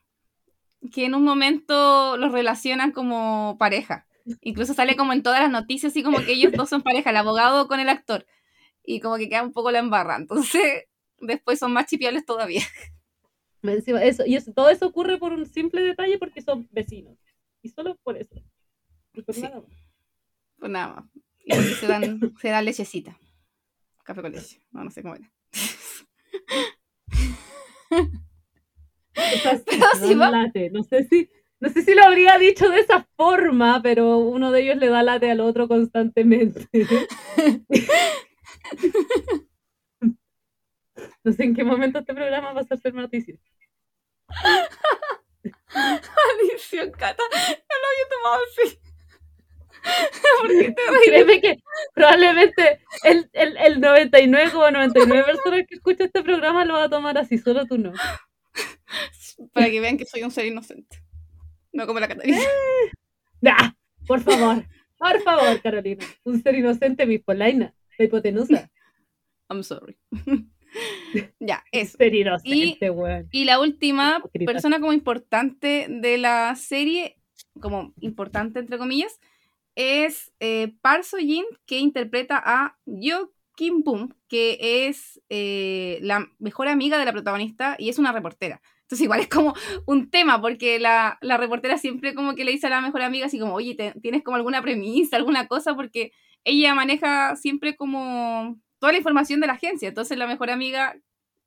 Que en un momento los relacionan como pareja. Incluso sale como en todas las noticias, así como que ellos dos son pareja, el abogado con el actor. Y como que queda un poco la embarra. Entonces, después son más chipiables todavía. Eso, y eso, todo eso ocurre por un simple detalle porque son vecinos. Y solo por eso. Y por Sí. nada más. Pues nada más. Y se dan, se dan lechecita. Café con leche. No, no sé cómo era. O late. No sé si, no sé si lo habría dicho de esa forma, pero uno de ellos le da late al otro constantemente. No sé en qué momento este programa va a ser noticias. Maldición, Cata. No lo había tomado así. ¿Por qué te ríes? Créeme que probablemente el, el, el 99 como 99 personas que escuchan este programa lo va a tomar así, solo tú no. Para que vean que soy un ser inocente. No como la Catarina. ¡Ah! Por favor, por favor, Carolina. Un ser inocente, mi polaina, la hipotenusa. I'm sorry. ya, eso. Ser inocente, weón. Y la última persona como importante de la serie, como importante entre comillas, es eh, Park Seo-jin, que interpreta a Yo Kim Boom, que es eh, la mejor amiga de la protagonista y es una reportera. Entonces igual es como un tema, porque la, reportera siempre como que le dice a la mejor amiga así como, oye, ¿te- ¿tienes como alguna premisa, alguna cosa? Porque ella maneja siempre como toda la información de la agencia. Entonces la mejor amiga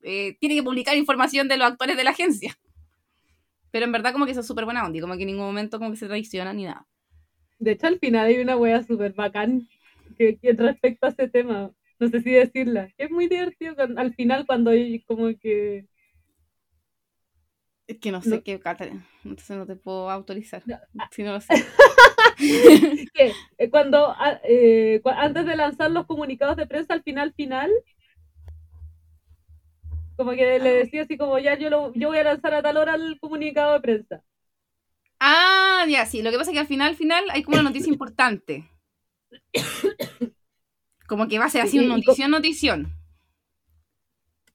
eh, tiene que publicar información de los actores de la agencia. Pero en verdad como que eso es súper buena onda como que en ningún momento como que se traiciona ni nada. De hecho, al final hay una wea súper bacán que, que respecto a ese tema. No sé si decirla. Es muy divertido al final cuando hay como que... Es que no sé No. qué, Catherine. Entonces no te puedo autorizar. No, Si no lo sé. que eh, cuando a- eh, antes de lanzar los comunicados de prensa al final final como que le decía así como ya yo lo, yo voy a lanzar a tal hora el comunicado de prensa Ah, ya, sí. Lo que pasa es que al final, al final hay como una noticia importante. Como que va a ser así Y- y notición, notición.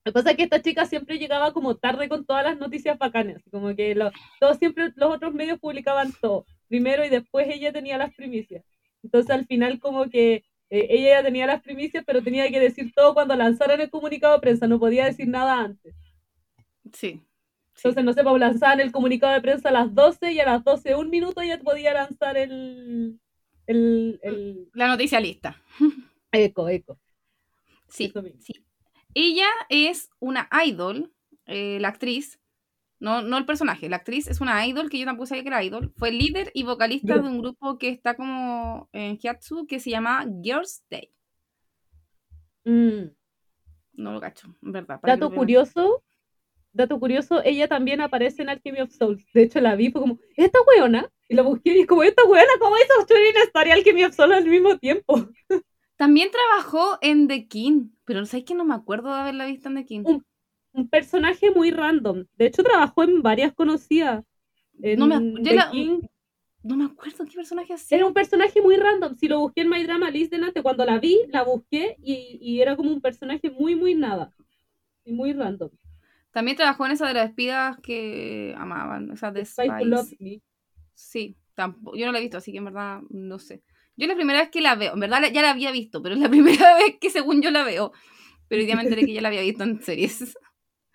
lo que pasa es que esta chica siempre llegaba como tarde con todas las noticias bacanas como que lo- todos siempre los otros medios publicaban todo primero y después ella tenía las primicias entonces al final como que eh, ella ya tenía las primicias pero tenía que decir todo cuando lanzaran el comunicado de prensa no podía decir nada antes Sí. Entonces, no sé, pues lanzaban el comunicado de prensa a las 12 y a las 12, un minuto ya podía lanzar el, el, el La noticia lista. eco, eco. Sí, sí. Ella es una idol, eh, la actriz, no, no el personaje, la actriz es una idol que yo tampoco sabía que era idol. Fue líder y vocalista de un grupo que está como en Hyatsu que se llama Girls' Day. Mm. No lo cacho, en verdad. Dato curioso, dato curioso, ella también aparece en Alchemy of Souls. De hecho, la vi, fue como, ¿esta weona? Y la busqué y es como, ¿esta weona? ¿Cómo hizo Shuri Star y Alchemy of Souls al mismo tiempo? También trabajó en The King, pero no sé que no me acuerdo de haberla visto en The King. Un, un personaje muy random. De hecho, trabajó en varias conocidas. En No me- The la- King. No me acuerdo qué personaje hacía. Era un personaje muy random. Si lo busqué en My Drama List delante, cuando la vi, la busqué y, y era como un personaje muy, muy nada. Y muy random. También trabajó en esa de las espigas que amaban, esa de Spice. Me. Sí, tampoco, yo no la he visto, así que en verdad no sé. Yo la primera vez que la veo, en verdad ya la había visto, pero es la primera vez que según yo la veo. Pero hoy día me enteré que ya la había visto en series.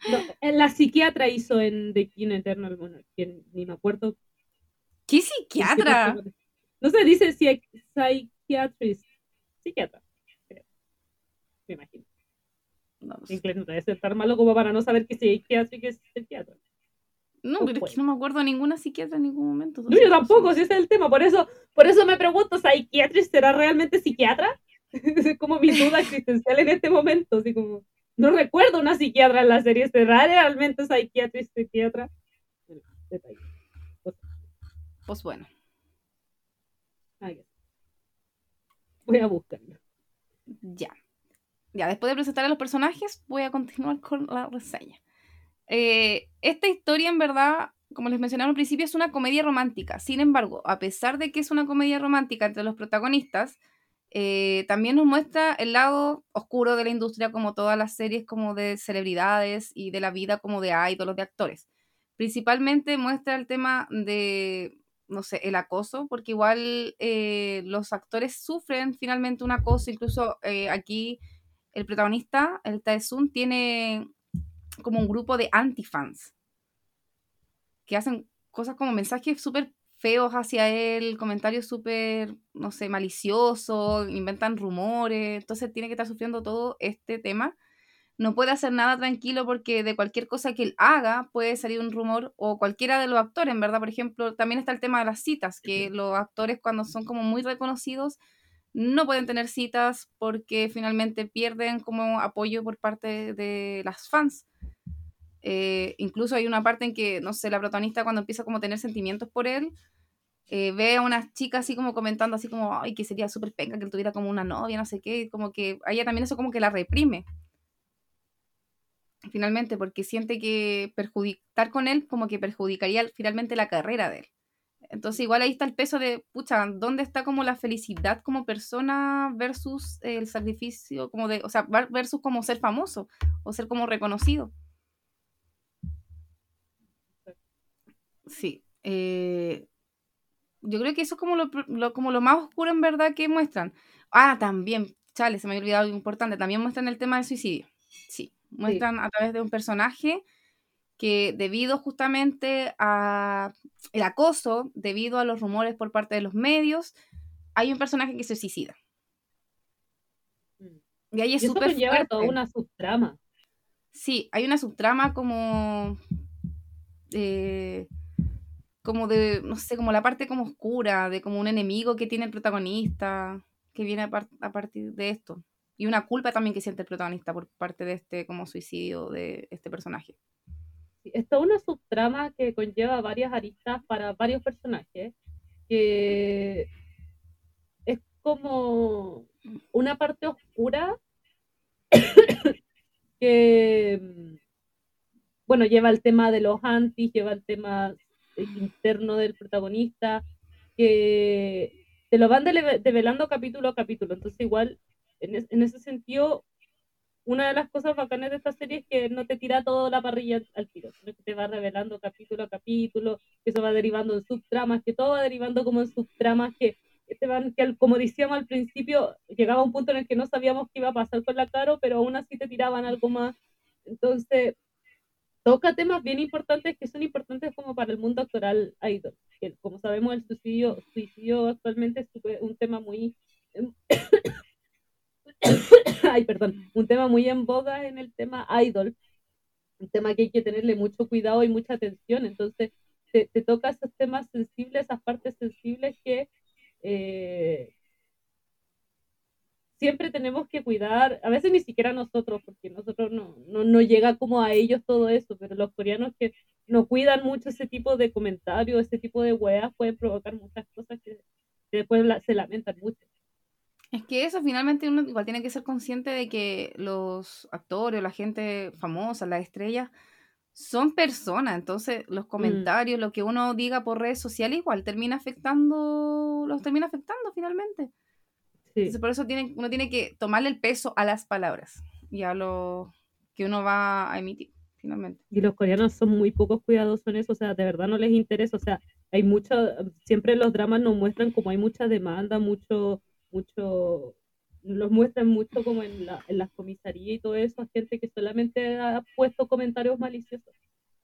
No, eh, la psiquiatra hizo en The King Eternal Monarch, que ni me acuerdo. ¿Qué psiquiatra? No se dice psy- psychiatrist. Psiquiatra, creo. Me imagino. No, En inglés no debe ser tan malo como para no saber que psiquiátrico es psiquiatra. No, no pero es que no me acuerdo de ninguna psiquiatra en ningún momento. No, yo tampoco, si ese es el tema. Por eso, por eso me pregunto, ¿psychiatrist será realmente psiquiatra? es como mi duda existencial en este momento. Así como, no recuerdo una psiquiatra en la serie. ¿Será realmente psiquiatrist, psiquiatra? Detalle. Pues bueno. Voy a buscarlo. ya. Ya, después de presentar a los personajes, voy a continuar con la reseña. Eh, esta historia, en verdad, como les mencionaba al principio, es una comedia romántica. Sin embargo, a pesar de que es una comedia romántica entre los protagonistas, eh, también nos muestra el lado oscuro de la industria, como todas las series como de celebridades y de la vida como de ídolos, de actores. Principalmente muestra el tema de, no sé, el acoso, porque igual eh, los actores sufren finalmente un acoso, incluso aquí el protagonista, el Taesun, tiene como un grupo de antifans que hacen cosas como mensajes súper feos hacia él, comentarios súper, no sé, maliciosos, inventan rumores, entonces tiene que estar sufriendo todo este tema. No puede hacer nada tranquilo porque de cualquier cosa que él haga puede salir un rumor o cualquiera de los actores, en verdad, por ejemplo, también está el tema de las citas, que los actores cuando son como muy reconocidos no pueden tener citas porque finalmente pierden como apoyo por parte de las fans. Eh, incluso hay una parte en que, no sé, la protagonista cuando empieza como a tener sentimientos por él, eh, ve a una chica así como comentando así como, ay, que sería súper penca que él tuviera como una novia, no sé qué, como que a ella también eso como que la reprime. Finalmente, porque siente que perjudicar con él como que perjudicaría finalmente la carrera de él. Entonces igual ahí está el peso de, pucha, ¿dónde está como la felicidad como persona versus el sacrificio como de, o sea, versus como ser famoso o ser como reconocido? Sí. eh, yo creo que eso es como lo, lo- como lo más oscuro en verdad que muestran. Ah, también, chale, se me había olvidado algo importante. También muestran el tema del suicidio. Sí, muestran a través de un personaje que debido justamente a el acoso, debido a los rumores por parte de los medios, hay un personaje que se suicida. Y ahí es súper conlleva toda una subtrama. Sí, hay una subtrama como. eh, como de. No sé, como la parte como oscura, de como un enemigo que tiene el protagonista, que viene a, a partir de esto. Y una culpa también que siente el protagonista por parte de este como suicidio de este personaje. Es una subtrama que conlleva varias aristas para varios personajes, que es como una parte oscura que, mm, bueno, lleva el tema de los antis, lleva el tema interno del protagonista, que te lo van develando capítulo a capítulo, entonces igual, en, es- en ese sentido, una de las cosas bacanas de esta serie es que no te tira toda la parrilla al- tiro, sino que te va revelando capítulo a capítulo, que eso va derivando en subtramas, que todo va derivando como en subtramas que, que te van, que como decíamos al principio, llegaba un punto en el que no sabíamos qué iba a pasar con la Caro, pero aún así te tiraban algo más. Entonces, toca temas bien importantes que son importantes como para el mundo actoral idol. Como sabemos, el suicidio, suicidio actualmente es un tema muy ay, perdón, un tema muy en boga en el tema idol, un tema que hay que tenerle mucho cuidado y mucha atención, entonces te, te toca esos temas sensibles, esas partes sensibles que eh, siempre tenemos que cuidar, a veces ni siquiera nosotros, porque nosotros no, no, no llega como a ellos todo eso, pero los coreanos que no cuidan mucho ese tipo de comentarios, ese tipo de weas pueden provocar muchas cosas que, que después la- se lamentan mucho. Es que eso finalmente uno igual tiene que ser consciente de que los actores, la gente famosa, las estrellas, son personas. Entonces, los comentarios, lo que uno diga por redes sociales, igual termina afectando, los termina afectando finalmente. Sí. Entonces, por eso tiene, uno tiene que tomarle el peso a las palabras y a lo que uno va a emitir, finalmente. Y los coreanos son muy pocos cuidadosos en eso, o sea, de verdad no les interesa, o sea, hay mucho, siempre los dramas nos muestran como hay mucha demanda, mucho, mucho, los muestran mucho como en, la, en las comisarías y todo eso, a gente que solamente ha puesto comentarios maliciosos.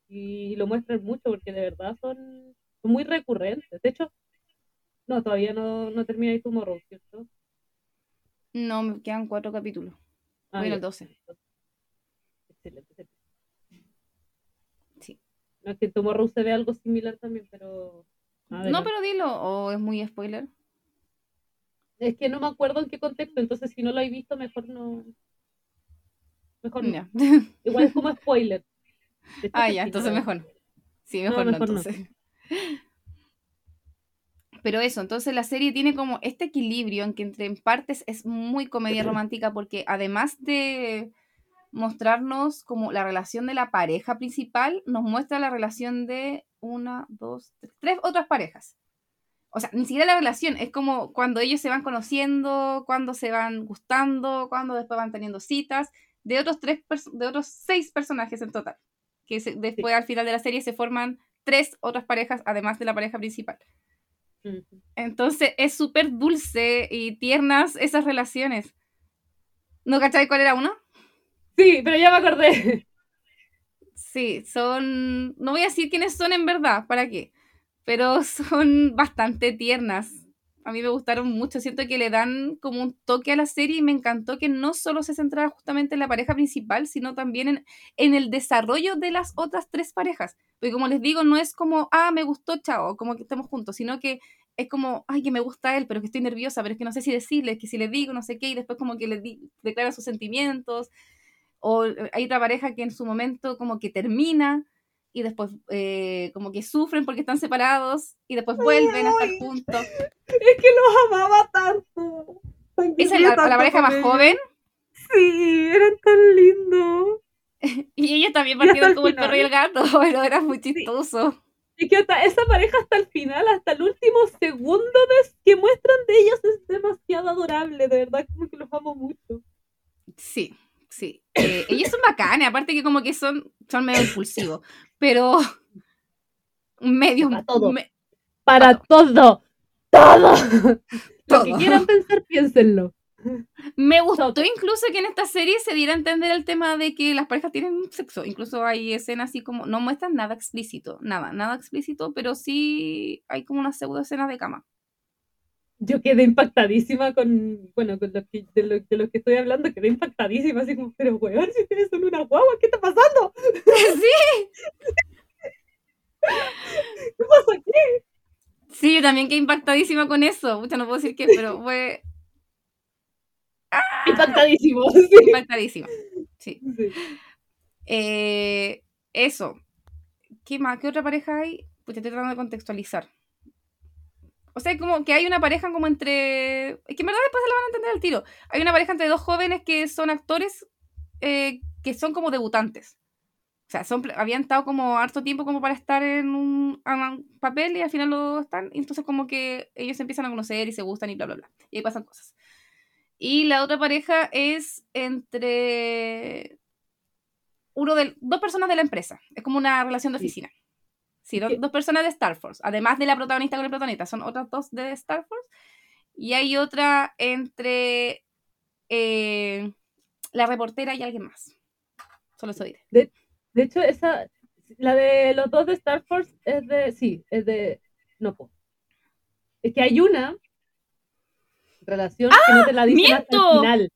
Y lo muestran mucho porque de verdad son, son muy recurrentes. De hecho, no, todavía no, no termina ahí Tomorrow, ¿cierto? No, me quedan cuatro capítulos. Ah, Voy el 12. Excelente, excelente. Sí. No es que Tomorrow se ve algo similar también, pero... No, pero dilo, o es muy spoiler. Es que no me acuerdo en qué contexto, entonces si no lo he visto, mejor no. Mejor no. Igual es como spoiler. Hecho, Ah, ya, sí, entonces no. mejor no. Sí, No, mejor no, mejor no. entonces. Pero eso, entonces la serie tiene como este equilibrio en que entre en partes es muy comedia romántica porque además de mostrarnos como la relación de la pareja principal, nos muestra la relación de una, dos, tres, tres otras parejas. O sea, ni siquiera la relación, es como cuando ellos se van conociendo, cuando se van gustando, cuando después van teniendo citas, de otros tres, de otros seis personajes en total. Que se- después al final de la serie se forman tres otras parejas, además de la pareja principal. Entonces es súper dulce y tiernas esas relaciones. ¿No cachai cuál era una? Sí, pero ya me acordé. Sí, son. No voy a decir quiénes son en verdad, ¿para qué? Pero son bastante tiernas. A mí me gustaron mucho. Siento que le dan como un toque a la serie y me encantó que no solo se centrara justamente en la pareja principal, sino también en, en el desarrollo de las otras tres parejas. Porque como les digo, no es como, ah, me gustó, chao, como que estamos juntos, sino que es como, ay, que me gusta él, pero que estoy nerviosa, pero es que no sé si decirle, que si le digo, no sé qué, y después como que le di- declara sus sentimientos. O eh, hay otra pareja que en su momento como que termina y después eh, como que sufren porque están separados y después vuelven a estar Ay. juntos. Es que los amaba tanto. Es la, la pareja más ellos. joven Sí, eran tan lindos. y ellos también partieron el como el perro y el gato, pero era muy chistoso. Y que hasta esa pareja hasta el final, hasta el último segundo de- que muestran de ellos es demasiado adorable, de verdad como que los amo mucho. Sí, sí. Eh, ellos son bacanes, aparte que como que son, son medio impulsivos, pero medio... Para todo. me- Para todo, todo. Lo Todo. que quieran pensar, piénsenlo. Me gustó incluso que en esta serie se diera a entender el tema de que las parejas tienen sexo. Incluso hay escenas así como, no muestran nada explícito, nada, nada explícito, pero sí hay como una pseudo escena de cama. Yo quedé impactadísima con, bueno, con lo que, de, lo, de lo que estoy hablando, quedé impactadísima, así como, pero weón, si tienes solo una guagua, ¿qué está pasando? sí, ¿Qué pasa aquí? sí, yo también quedé impactadísima con eso. Pucha, no puedo decir qué, pero fue Impactadísimo. sí. impactadísima. Sí. Sí. Eh, eso. ¿Qué más? ¿Qué otra pareja hay? Pues estoy tratando de contextualizar. O sea, como que hay una pareja como entre... Es que en verdad después se la van a entender al tiro. Hay una pareja entre dos jóvenes que son actores eh, que son como debutantes. O sea, son, habían estado como harto tiempo como para estar en un, en un papel y al final lo están. Y entonces como que ellos se empiezan a conocer y se gustan y bla, bla, bla. Y ahí pasan cosas. Y la otra pareja es entre uno de dos personas de la empresa. Es como una relación de oficina. Sí, dos personas de Star Force. Además de la protagonista con el protagonista, son otras dos de Star Force. Y hay otra entre eh, la reportera y alguien más. Solo eso diré. De hecho, esa, la de los dos de Star Force es de, sí, es de, no, po. Es que hay una relación que no te la dicen hasta ¡miento! el final.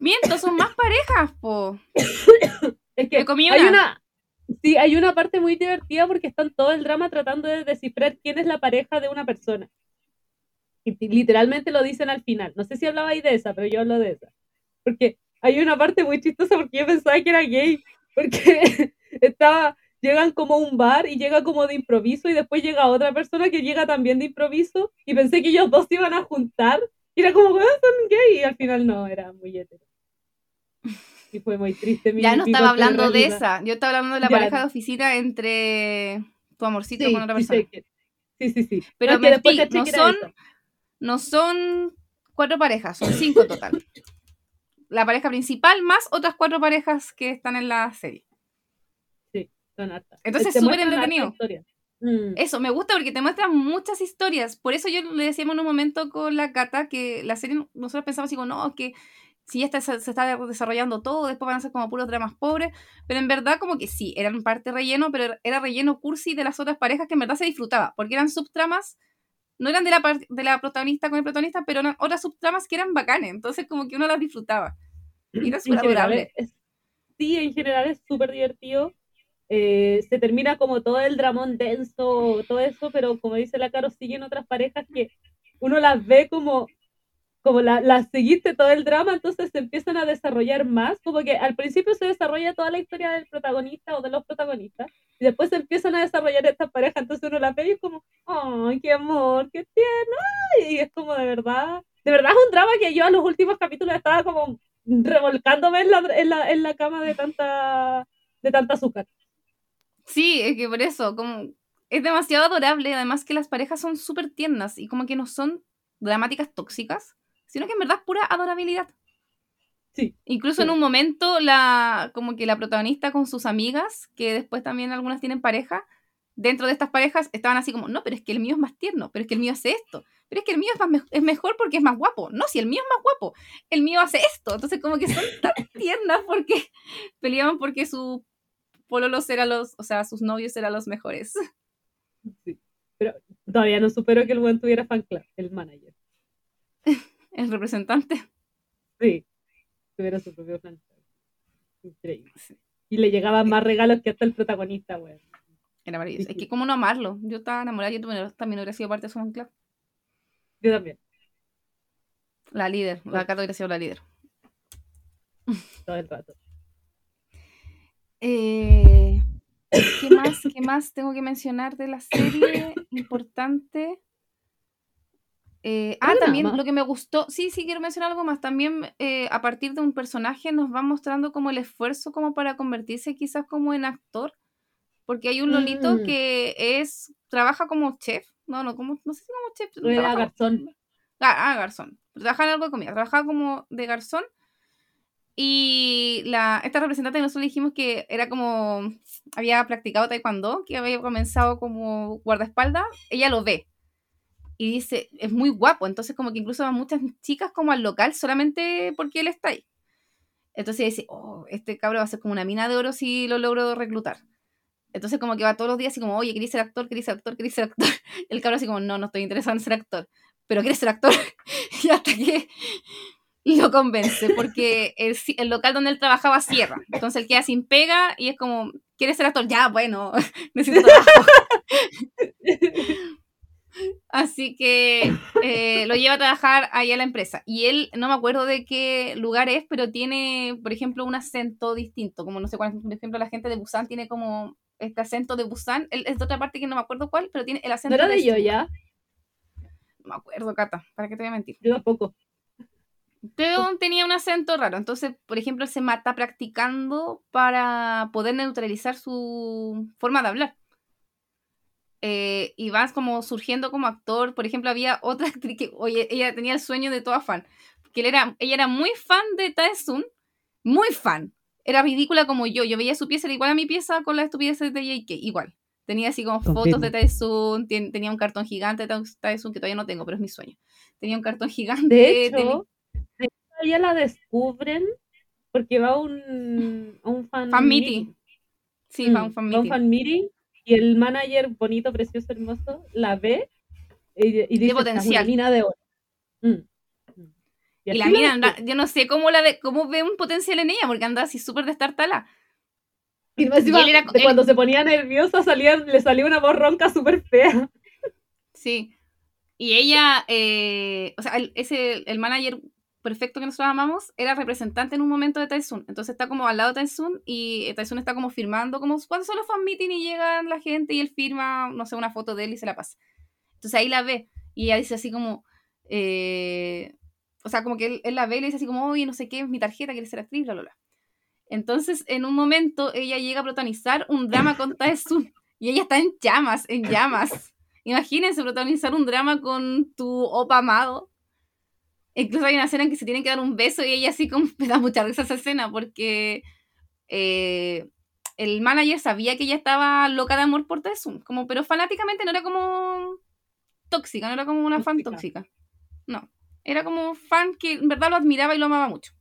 Miento, son más parejas, po. Es que hay una. una, sí, hay una parte muy divertida porque están todo el drama tratando de descifrar quién es la pareja de una persona. Y literalmente lo dicen al final. No sé si hablabais de esa, pero yo hablo de esa. Porque hay una parte muy chistosa porque yo pensaba que era gay. Porque estaba, llegan como a un bar y llega como de improviso y después llega otra persona que llega también de improviso y pensé que ellos dos se iban a juntar Y era como, "Ah, son gay, y al final no, era muy hetero. Y fue muy triste. mi- Ya no estaba hablando de esa. Yo estaba hablando de la Ya. pareja de oficina entre tu amorcito Sí, con otra sí, persona. sí, sí, sí. Pero No, es que no son-. No son cuatro parejas, son cinco total. La pareja principal más otras cuatro parejas que están en la serie. Son hartas. Entonces, Te súper entretenido. Mm. Eso, me gusta porque te muestran muchas historias. Por eso yo le decíamos en un momento con la Cata que la serie, nosotros pensamos así como, no, que si ya está, se, se está desarrollando todo, después van a ser como puros dramas pobres. Pero en verdad, como que sí, eran parte relleno, pero era relleno cursi de las otras parejas que en verdad se disfrutaba, porque eran subtramas. No eran de la, de la protagonista con el protagonista, pero eran otras subtramas que eran bacanes. Entonces, como que uno las disfrutaba. Y era súper adorable. es- sí, en general es súper divertido. Eh, se termina como todo el dramón denso, todo eso, pero como dice la Caro, siguen otras parejas que uno las ve como, como la- las seguiste todo el drama, entonces se empiezan a desarrollar más, como que al principio se desarrolla toda la historia del protagonista o de los protagonistas, y después se empiezan a desarrollar estas parejas, entonces uno las ve y es como, ¡ay, qué amor, qué tierno! Y es como de verdad, de verdad es un drama que yo a los últimos capítulos estaba como revolcándome en la, en la, en la cama de tanta, de tanta azúcar. Sí, es que por eso, como es demasiado adorable, además que las parejas son súper tiernas y como que no son dramáticas tóxicas, sino que en verdad es pura adorabilidad. Sí. Incluso en un momento, la, como que la protagonista con sus amigas, que después también algunas tienen pareja, dentro de estas parejas estaban así como, no, pero es que el mío es más tierno, pero es que el mío hace esto, pero es que el mío es, más me- es mejor porque es más guapo. No, si el mío es más guapo, el mío hace esto. Entonces como que son tan tiernas porque peleaban porque su pololos eran los, o sea, sus novios eran los mejores. Sí. Pero todavía no supero que el buen tuviera fan club, el manager. El representante. Sí, tuviera su propio club. Increíble. Sí. Y le llegaban más regalos que hasta el protagonista, güey. Era maravilloso. Sí, Es que cómo no amarlo. Yo estaba enamorada, yo también, hubiera sido parte de su fan club. Yo también, La líder, la Sí. Cata hubiera sido la líder. todo el rato. Eh, ¿Qué más? ¿Qué más tengo que mencionar de la serie? Importante. Eh, ah, también más. lo que me gustó, sí, sí, quiero mencionar algo más. También eh, a partir de un personaje nos va mostrando como el esfuerzo como para convertirse quizás como en actor. Porque hay un Lolito Mm. que es, trabaja como chef. No, no, como, no sé si como chef. Era trabaja- garzón. Ah, ah, garzón. Trabajaba en algo de comida. Trabajaba como de garzón. Y la, esta representante nosotros le dijimos que era como. Había practicado taekwondo, que había comenzado como guardaespaldas. Ella lo ve. Y dice, es muy guapo. Entonces, como que incluso van muchas chicas como al local solamente porque él está ahí. Entonces dice, oh, este cabro va a ser como una mina de oro si lo logro reclutar. Entonces, como que va todos los días así como, oye, ¿querés ser actor? ¿Querés ser actor? ¿Querés ser actor? El cabro así como, no, no estoy interesado en ser actor pero quieres ser actor. y hasta que lo convence, porque el, el local donde él trabajaba cierra. Entonces él queda sin pega y es como, ¿quieres ser actor? Ya, bueno, necesito trabajo. Así que eh, lo lleva a trabajar ahí a la empresa. Y él, no me acuerdo de qué lugar es, pero tiene, por ejemplo, un acento distinto. Como no sé cuál, por ejemplo, la gente de Busan tiene como este acento de Busan. Él es de otra parte que no me acuerdo cuál, pero tiene el ¿No acento era de yo Suba. ya? No me acuerdo, Cata, ¿para qué te voy a mentir? Yo tampoco. Pero tenía un acento raro. Entonces, por ejemplo, él se mata practicando para poder neutralizar su forma de hablar. Eh, y vas como surgiendo como actor. Por ejemplo, había otra actriz que, oye, ella tenía el sueño de toda fan. Que él era, ella era muy fan de Taesun. Muy fan. Era ridícula como yo. Yo veía su pieza, era igual a mi pieza con las estupideces de JK. Igual. Tenía así como fotos de Taesun. tien- tenía un cartón gigante de Taesun que todavía no tengo, pero es mi sueño. Tenía un cartón gigante. De hecho, hecho, ella la descubren porque va a un, a un fan, Fan meeting. Sí, Mm, va a un fan va a un meeting. fan meeting y el manager bonito, precioso, hermoso, la ve y, y dice, "Esta es una potencial. mina de oro. Mm. Y la mina, anda- yo no sé cómo la de, cómo ve un potencial en ella, porque anda así súper destartala. Y encima, y él era- de él- cuando se ponía nerviosa salía, le salía una voz ronca súper fea. Sí. Y ella, eh, o sea, el, ese, el manager perfecto que nosotros amamos, era representante en un momento de Taesun. Entonces está como al lado de Taesun y Taesun está como firmando, como cuando son los fan meeting y llegan la gente y él firma, no sé, una foto de él y se la pasa. Entonces ahí la ve y ella dice así como, eh, o sea, como que él, él la ve y le dice así como, oye, no sé qué, es mi tarjeta, quiere ser actriz, bla, bla, bla. Entonces, en un momento, ella llega a protagonizar un drama con Taesun y ella está en llamas, en llamas. Imagínense protagonizar un drama con tu opa amado. Incluso hay una escena en que se tienen que dar un beso y ella así como me da mucha risa esa escena porque eh, el manager sabía que ella estaba loca de amor por Taesun, como, pero fanáticamente no era como tóxica, no era como una fan Tóxica. tóxica. No, era como fan que en verdad lo admiraba y lo amaba mucho.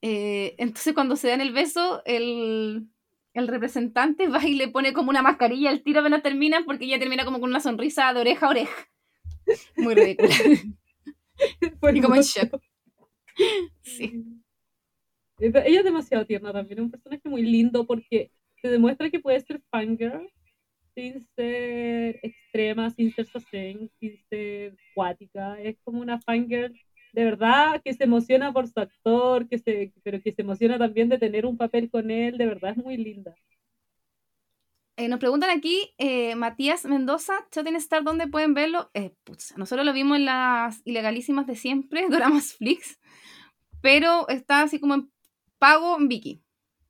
Eh, entonces cuando se dan el beso, el, el representante va y le pone como una mascarilla al tiro apenas terminan porque ella termina como con una sonrisa de oreja a oreja. Muy ridícula. y como en shock. Sí. Ella es demasiado tierna también, es un personaje muy lindo porque te demuestra que puede ser fangirl sin ser extrema, sin ser sosen, sin ser cuática. Es como una fangirl de verdad que se emociona por su actor, que se, pero que se emociona también de tener un papel con él, de verdad es muy linda. Eh, nos preguntan aquí, eh, Matías Mendoza, Shooting Star, ¿dónde pueden verlo? Eh, putz, nosotros lo vimos en las ilegalísimas de siempre, Doramas Flix, pero está así como en pago en Viki,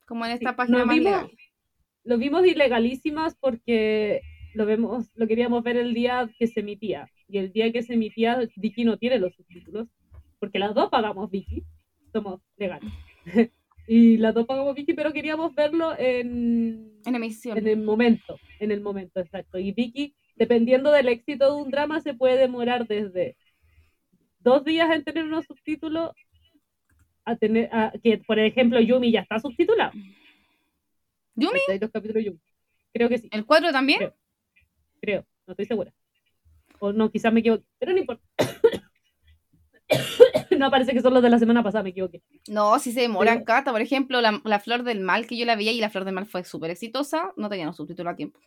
como en esta Sí, página lo más vimos- legal. Lo vimos ilegalísimas porque lo vemos, lo queríamos ver el día que se emitía. Y el día que se emitía, Vicky no tiene los subtítulos, porque las dos pagamos Vicky, somos legales. y las dos pagamos Vicky, pero queríamos verlo en, En emisión. en el momento, en el momento exacto. Y Vicky, dependiendo del éxito de un drama, se puede demorar desde dos días en tener unos subtítulos a tener, a, que por ejemplo Yumi ya está subtitulado. ¿Yumi? Los capítulos Yumi. Creo que sí, ¿El cuadro también? Creo. creo, no estoy segura. O no, quizás me equivoqué, pero no importa. no, parece que son los de la semana pasada, me equivoqué. No, si se demoran, Pero- Cata. Por ejemplo, la, la Flor del Mal, que yo la veía y la Flor del Mal fue súper exitosa, no tenían los subtítulos a tiempo.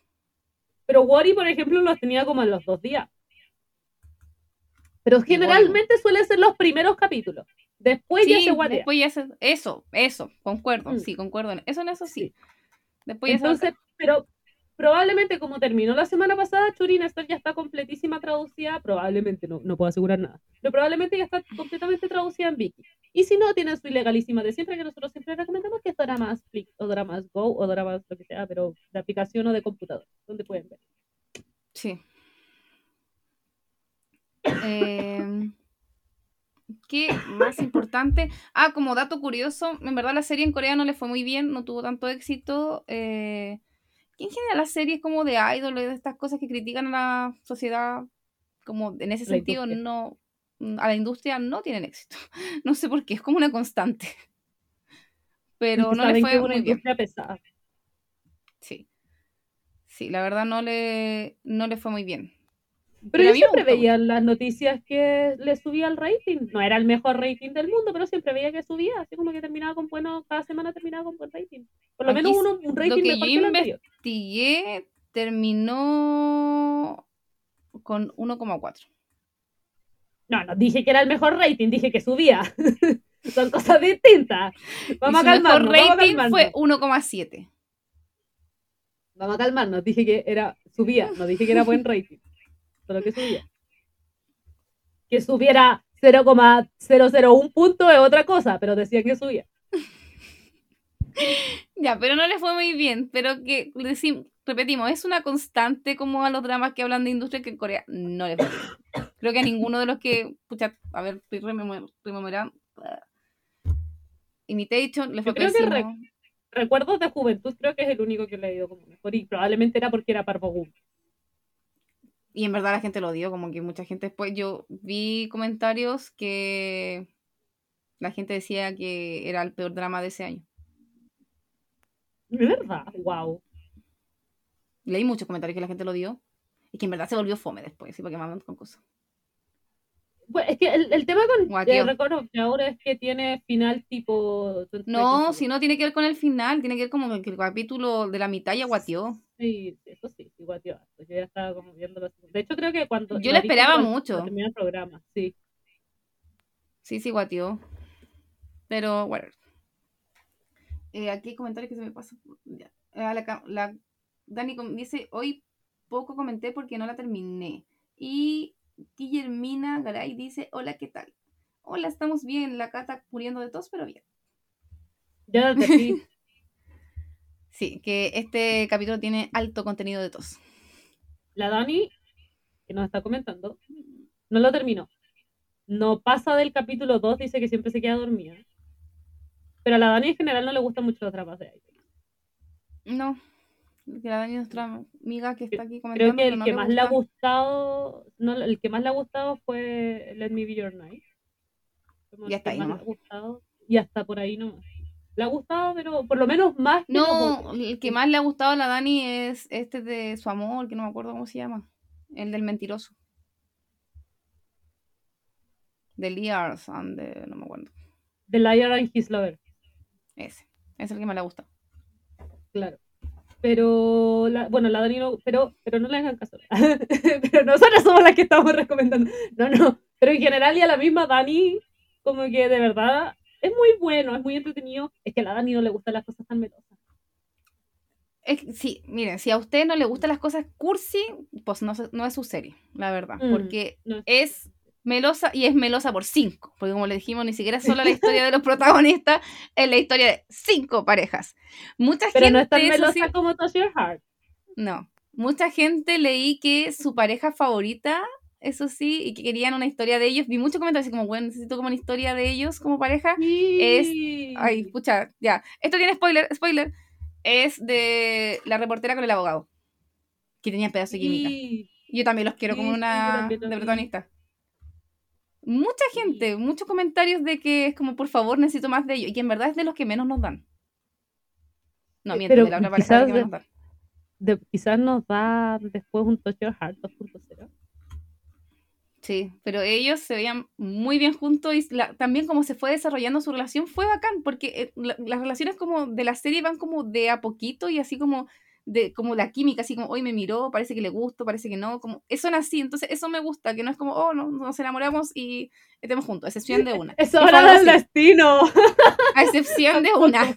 Pero Wari, por ejemplo, los tenía como en los dos días. Pero generalmente suelen ser los primeros capítulos. Después ya sí, se guardea. después ya se... Eso, eso, concuerdo, Mm. sí, concuerdo. en- Eso en eso sí. Sí. Después ya se Entonces, pero probablemente como terminó la semana pasada, Churin Star ya está completísima traducida, probablemente, no, no puedo asegurar nada, pero probablemente ya está completamente traducida en Viki. Y si no, tienen su ilegalísima de siempre, que nosotros siempre recomendamos, que es Doramas Flix, o Doramas Go, o Doramas lo que sea, pero de aplicación o de computador, donde pueden ver. Sí. Eh, ¿Qué más importante? Ah, como dato curioso, en verdad la serie en Corea no le fue muy bien, no tuvo tanto éxito. Eh, que en general las series como de idol y de estas cosas que critican a la sociedad, como en ese La sentido, industria. no a la industria no tienen éxito. No sé por qué, es como una constante. Pero no le fue una muy bien. industria pesada. Sí. Sí, la verdad no le, no le fue muy bien. Pero, yo siempre veía las noticias que le subía el rating. No era el mejor rating del mundo, pero siempre veía que subía. Así como que terminaba con bueno, cada semana terminaba con buen rating. Por lo Aquí menos uno, un lo rating que mejor yo que el investigué terminó con 1,4. No, no dije que era el mejor rating, dije que subía. Son cosas distintas. Vamos Y a su mejor calmarnos, vamos a rating calmarnos. fue 1,7. Vamos a calmarnos. Dije que era subía, no dije que era buen rating. Solo que subía. Que subiera 0,001 punto es otra cosa, pero decía que subía. Ya, pero no le fue muy bien. Pero que, repetimos, es una constante como a los dramas que hablan de industria que en Corea no les fue bien. Creo que a ninguno de los que, pucha, a ver, estoy rememor- rememorando. Imitation le fue creo que pésimo. re- Recuerdos de juventud creo que es el único que le he ido como mejor. Y probablemente era porque era Parvo. Y en verdad la gente lo odió, como que mucha gente después. Yo vi comentarios que la gente decía que era el peor drama de ese año. ¿De verdad? Wow. Leí muchos comentarios que la gente lo odió. Y que en verdad se volvió fome después, ¿sí? Porque maman con cosas. Bueno, es que el, el tema con eh, Record ahora es que tiene final tipo... No, si no tiene que ver con el final, tiene que ver como que el capítulo de la mitad ya guateó. Sí, eso sí, sí, guateó. Yo ya estaba como viendo segunda. De hecho, creo que cuando... Yo vi esperaba cuando- mucho. cuando terminó el programa, sí. Sí, sí, guateó. Pero, bueno. Eh, aquí hay comentarios que se me pasan. Ya. Eh, la, ca- la- Dani dice, hoy poco comenté porque no la terminé. Y Guillermina Garay dice, hola, ¿qué tal? Hola, estamos bien. La cata muriendo de tos, pero bien. Ya te. Sí, que este capítulo tiene alto contenido de tos. La Dani, que nos está comentando, no lo terminó. No pasa del capítulo 2, dice que siempre se queda dormida. Pero a la Dani en general no le gusta mucho la trama de ahí. No, que la Dani es nuestra amiga que está aquí Creo comentando. que pero el no que más le ha gusta. gustado, no, el que más le ha gustado fue Let Me Be Your Night. Está que ahí más le nomás. ha gustado. Y hasta por ahí nomás. Le ha gustado, pero por lo menos más que los No, el que más le ha gustado a la Dani es este de su amor, que no me acuerdo cómo se llama. El del mentiroso. De Liars and no me acuerdo. The Liar and His Lover. Ese. Es el que más le ha gustado. Claro. Pero, la, bueno, la Dani no, pero, pero no le hagan caso. pero nosotras somos las que estamos recomendando. No, no. Pero en general y a la misma Dani, como que de verdad es muy bueno, es muy entretenido. Es que a la Dani no le gustan las cosas tan melosas. Es sí, miren, si a usted no le gustan las cosas cursi, pues no, no es su serie, la verdad. Mm, porque no. es melosa y es melosa por cinco. Porque como le dijimos, ni siquiera es solo la historia de los protagonistas, es la historia de cinco parejas. Mucha Pero gente, no es tan melosa sí, como Touch Your Heart. no. Mucha gente leí que su pareja favorita, eso sí, y que querían una historia de ellos. Vi muchos comentarios así como, bueno, necesito como una historia de ellos como pareja. Sí. Ay, pucha, ya. Esto tiene spoiler, spoiler. Es de la reportera con el abogado. Que tenía pedazo de química. Sí. Yo también los quiero como una de protagonista. Mucha gente, muchos comentarios de que es como, por favor, necesito más de ellos. Y que en verdad es de los que menos nos dan. No, Eh, de la otra pareja que quizás menos dan. De- quizás nos da después un Touch Your Heart 2.0. Sí, pero ellos se veían muy bien juntos y la- también como se fue desarrollando su relación fue bacán, porque eh, la- las relaciones como de la serie van como de a poquito y así como de como la química, así como hoy me miró, parece que le gusto, parece que no, como eso son así, entonces eso me gusta, que no es como, oh, no, nos enamoramos y estemos juntos, a excepción de una. Es hora del destino. a excepción de una,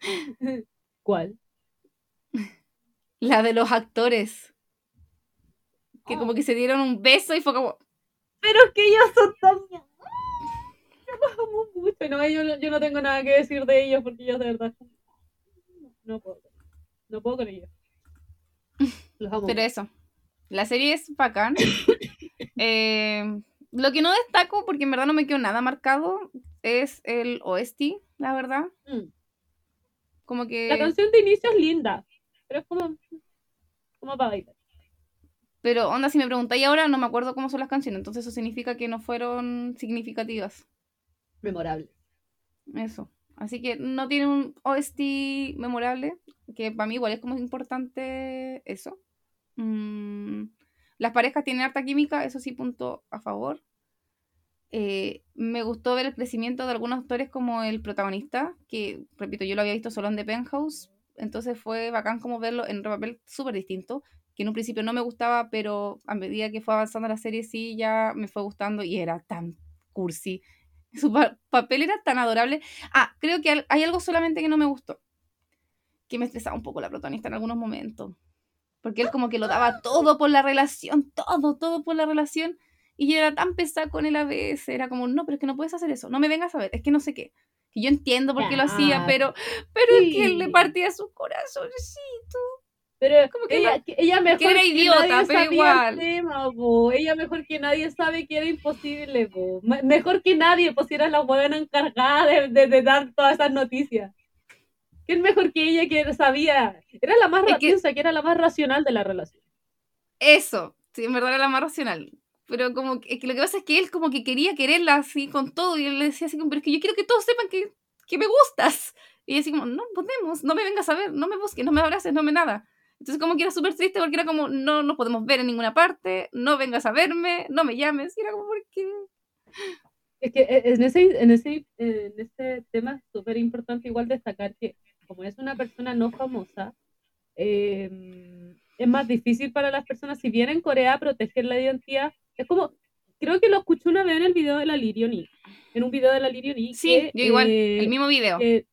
¿Cuál? la de los actores, que como que se dieron un beso y fue como, Pero es que ellos son tan. Yo yo no tengo nada que decir de ellos porque ellos de verdad. No puedo. No puedo con ellos. Los amo. Pero eso, la serie es bacán. Eh, lo que no destaco, porque en verdad no me quedó nada marcado, es el OST, la verdad. Mm. Como que... La canción de inicio es linda. Pero es como. Como para bailar. Pero onda, si me preguntáis ahora, no me acuerdo cómo son las canciones, entonces eso significa que no fueron significativas. Memorable. Eso. Así que no tiene un OST memorable, que para mí igual es como importante eso. Mm, las parejas tienen harta química, eso sí, punto a favor. Eh, me gustó ver el crecimiento de algunos actores como el protagonista, que, repito, yo lo había visto solo en The Penthouse, entonces fue bacán como verlo en otro papel súper distinto, que en un principio no me gustaba, pero a medida que fue avanzando la serie sí ya me fue gustando y era tan cursi. Su pa- papel era tan adorable. Ah, creo que hay algo solamente que no me gustó. Que me estresaba un poco la protagonista en algunos momentos. Porque él como que lo daba todo por la relación, todo, todo por la relación. Y yo era tan pesada con él a veces. Era como, no, pero es que no puedes hacer eso. No me vengas a ver, es que no sé qué. Y yo entiendo por qué lo hacía, pero, pero es que él le partía su corazoncito. Pero Como que ella, que ella mejor que era idiota, nadie pero sabía igual. el tema, po. Ella mejor que nadie sabe que era imposible, po. Me- Mejor que nadie, pues era la buena encargada de, de- de dar todas esas noticias. ¿Quién mejor que ella que sabía? Era la más, Es ra- que- que era la más racional de la relación. Eso, sí, en verdad era la más racional. Pero como que, que lo que pasa es que él como que quería quererla así con todo y él le decía así como, pero es que yo quiero que todos sepan que, que me gustas. Y ella así como, no podemos, no me vengas a ver, no me busques, no me abraces, no me nada. Entonces como que era súper triste porque era como, no nos podemos ver en ninguna parte, no vengas a verme, no me llames. Y era como, ¿por qué? Es que eh, en ese, en ese, en ese tema es súper importante igual destacar que como es una persona no famosa, eh, es más difícil para las personas, si bien en Corea proteger la identidad, es como, creo que lo escuché una vez en el video de la Lirioni, en un video de la Lirioni. Sí, que, yo igual, eh, el mismo video. que-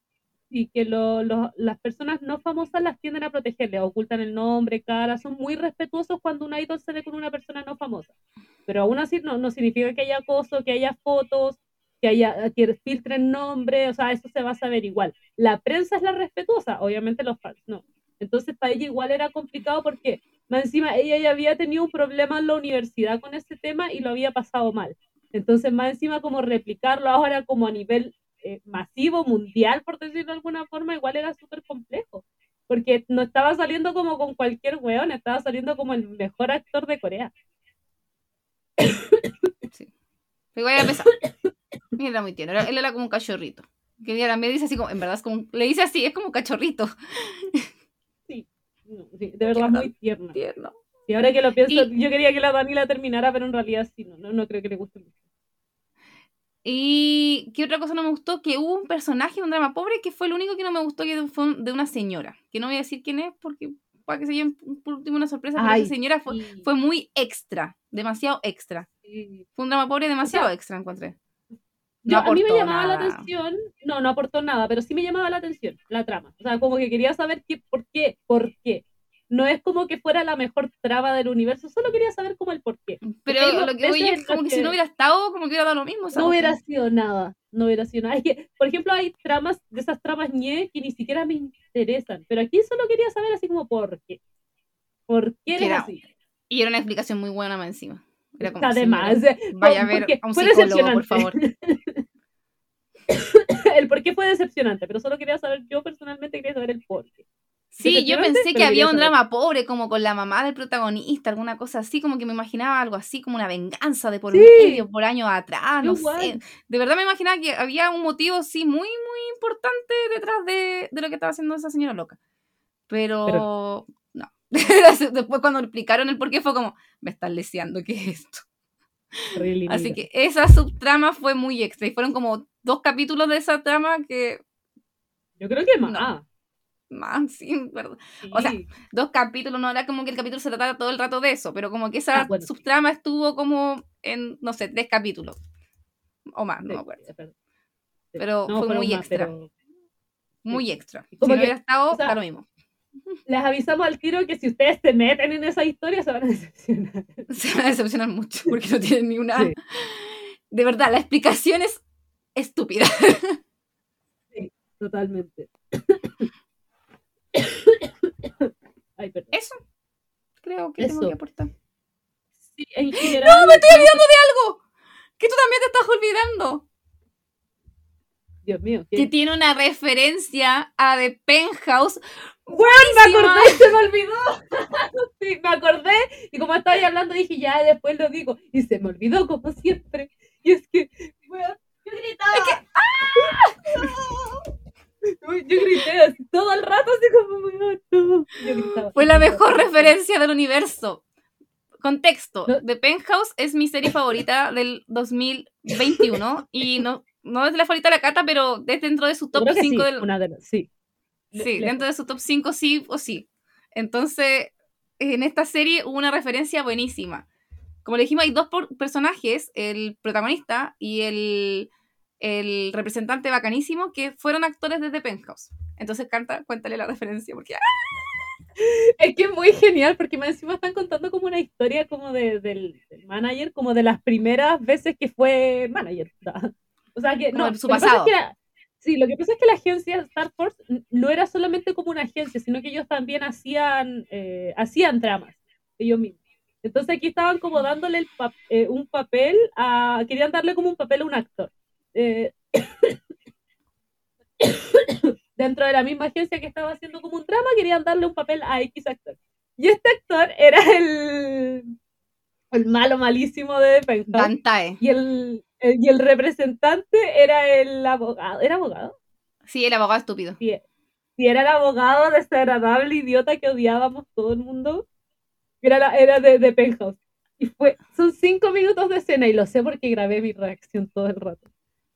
y que lo- lo- las personas no famosas las tienden a proteger, les ocultan el nombre, cara, son muy respetuosos cuando un idol se ve con una persona no famosa. Pero aún así no, no significa que haya acoso, que haya fotos, que haya que filtren nombre, o sea, eso se va a saber igual. La prensa es la respetuosa, obviamente los fans no. Entonces para ella igual era complicado porque más encima ella ya había tenido un problema en la universidad con ese tema y lo había pasado mal. Entonces más encima como replicarlo ahora como a nivel eh, masivo, mundial, por decirlo de alguna forma, igual era súper complejo. Porque no estaba saliendo como con cualquier weón, estaba saliendo como el mejor actor de Corea. Sí. Igual era pesado. Era muy tierno. Él era como un cachorrito. Que ella también dice así como, en verdad es como, le dice así, es como un cachorrito. Sí, sí de verdad muy tierno. Tierno. Y ahora que lo pienso, yo quería que la Dani la terminara, pero en realidad sí, no, no, no creo que le guste mucho. Y qué otra cosa no me gustó, que hubo un personaje, un drama pobre, que fue el único que no me gustó, que fue de una señora. Que no voy a decir quién es, porque para que se lleven por último una sorpresa, pero esa señora fue, fue muy extra, demasiado extra. Fue un drama pobre demasiado extra, encontré. No a mí me llamaba la atención, no, no aportó nada, pero sí me llamaba la atención la trama. O sea, como que quería saber qué, por qué, por qué no es como que fuera la mejor traba del universo, solo quería saber como el porqué. Pero lo que oye es como que, si no hubiera estado, como que hubiera dado lo mismo. No hubiera sido nada, no hubiera sido nada. Que, por ejemplo, hay tramas, de esas tramas ñe que ni siquiera me interesan, pero aquí solo quería saber así como por qué. ¿Por qué era así? Y era una explicación muy buena más encima. Era como, Además, vaya a ver a un psicólogo, por favor. el por qué fue decepcionante, pero solo quería saber, yo personalmente quería saber el por qué. Sí, yo pensé que había un drama pobre, como con la mamá del protagonista, alguna cosa así, como que me imaginaba algo así, como una venganza de por medio, por años atrás, no sé. De verdad me imaginaba que había un motivo, sí, muy, muy importante detrás de, lo que estaba haciendo esa señora loca. Pero, no. Después cuando explicaron el por qué fue como, me están leseando, ¿qué es esto? Así que esa subtrama fue muy extra y fueron como dos capítulos de esa trama que... Yo creo que más más, sí, ¿verdad? O sea, dos capítulos, no era como que el capítulo se tratara todo el rato de eso, pero como que esa ah, subtrama estuvo como en, no sé, tres capítulos. O más, no me acuerdo. Pero fue muy extra. Muy extra. Si no hubiera estado, o lo mismo. Les avisamos al tiro que si ustedes se meten en esa historia se van a decepcionar. Se van a decepcionar mucho porque no tienen ni una. De verdad, la explicación es estúpida. Sí, totalmente. Eso. Creo que tengo que aportar. Sí, ¡No! ¡Me estoy olvidando de algo! Que tú también te estás olvidando. Dios mío. Que tiene una referencia a The Penthouse. ¡Bueno! Me acordé, se me olvidó. sí, me acordé. Y como estaba hablando, dije ya, después lo digo. Y se me olvidó, como siempre. Y es que, bueno, yo gritaba. ¡Ah! Yo grité así todo el rato, así como, Fue la mejor referencia del universo. Contexto, The Penthouse es mi serie favorita del 2021 y no, no es la favorita de la Cata, pero es dentro de su top 5 del... Una de sí. Sí, dentro de su top 5 sí o sí. Entonces, en esta serie hubo una referencia buenísima. Como le dijimos, hay dos personajes, el protagonista y el el representante bacanísimo que fueron actores de The Penthouse. Entonces canta, cuéntale la referencia porque... ¡ah! Es que es muy genial porque más encima están contando como una historia como de, del, manager, como de las primeras veces que fue manager. O sea que no, su pasado. sí, lo que pasa es que la agencia Star Force no era solamente como una agencia, sino que ellos también hacían, eh, hacían tramas, ellos mismos. Entonces aquí estaban como dándole el eh, un papel a, querían darle como un papel a un actor. Eh, dentro de la misma agencia que estaba haciendo como un drama, querían darle un papel a X actor. Y este actor era el, el malo malísimo de Penthouse. Y el, y el representante era el abogado. ¿Era abogado? Sí, el abogado estúpido. Sí, era el abogado desagradable, idiota que odiábamos todo el mundo. Era, era de, de Penthouse. Y fue, son cinco minutos de escena y lo sé porque grabé mi reacción todo el rato.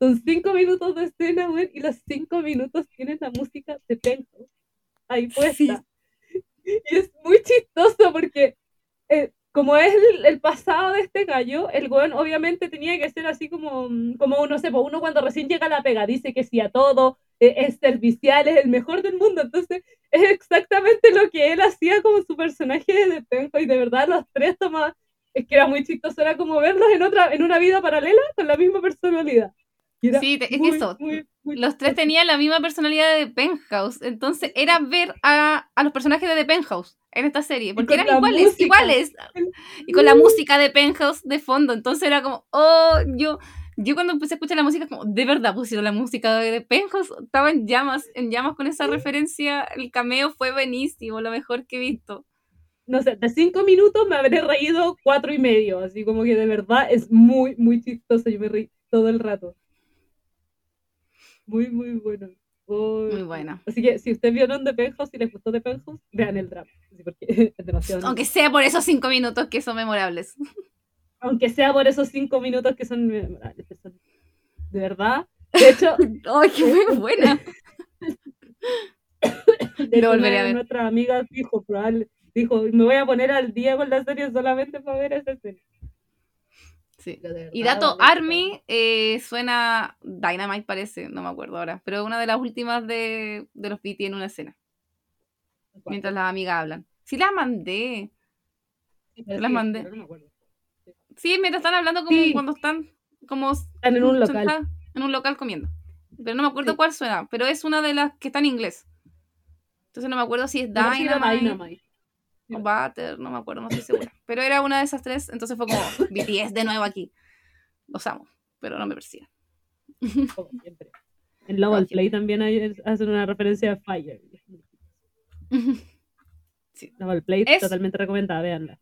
Son cinco minutos de escena, güey, y los cinco minutos tienen la música de Penthouse ahí puesta. Y es muy chistoso porque, eh, como es el, pasado de este gallo, el güey obviamente tenía que ser así como, como uno, sé, uno cuando recién llega a la pega dice que sí a todo, eh, es servicial, es el mejor del mundo. Entonces, es exactamente lo que él hacía como su personaje de Penthouse y de verdad los tres tomaban. Es que era muy chistoso, era como verlos en otra, en una vida paralela con la misma personalidad. Sí, te- es muy, eso, muy, muy Los tres tenían la misma personalidad de The Penthouse. Entonces era ver a, a los personajes de The Penthouse en esta serie. Porque eran iguales, música. iguales. Y con la música de Penthouse de fondo. Entonces era como, oh, yo. Yo cuando empecé a escuchar la música, como, de verdad pusieron la música de Penthouse. Estaba en llamas, en llamas con esa referencia. El cameo fue buenísimo, lo mejor que he visto. No sé, de cinco minutos me habré reído cuatro y medio. Así como que de verdad es muy, muy chistoso. Yo me reí todo el rato. Muy, muy bueno. Muy, Muy buena. Así que si ustedes vieron The Penthouse y les gustó The Penthouse, vean el drama. Porque es demasiado. Aunque sea por esos cinco minutos que son memorables. Aunque sea por esos cinco minutos que son memorables. De verdad. De hecho, ¡Ay, qué muy buena! de hecho, volveré a ver. nuestras amigas dijo, probable, dijo, me voy a poner al día con la serie solamente para ver esa serie. Sí. Y dato Army eh, suena Dynamite parece, no me acuerdo ahora, pero una de las últimas de, de los BT en una escena, mientras las amigas hablan. Sí las mandé. Sí, las sí, mandé. no me acuerdo. Sí, mientras están hablando como cuando están como Están en un local. en un local comiendo. Pero no me acuerdo cuál suena, pero es una de las que está en inglés. Entonces no me acuerdo si es Dynamite. o Butter, no me acuerdo, no estoy segura. Pero era una de esas tres, entonces fue como BTS de nuevo aquí. Los amo, pero no me persigan. como siempre. En Love and Play también hay- hacen una referencia a Fire. Love and Play Es- totalmente recomendada, véanla.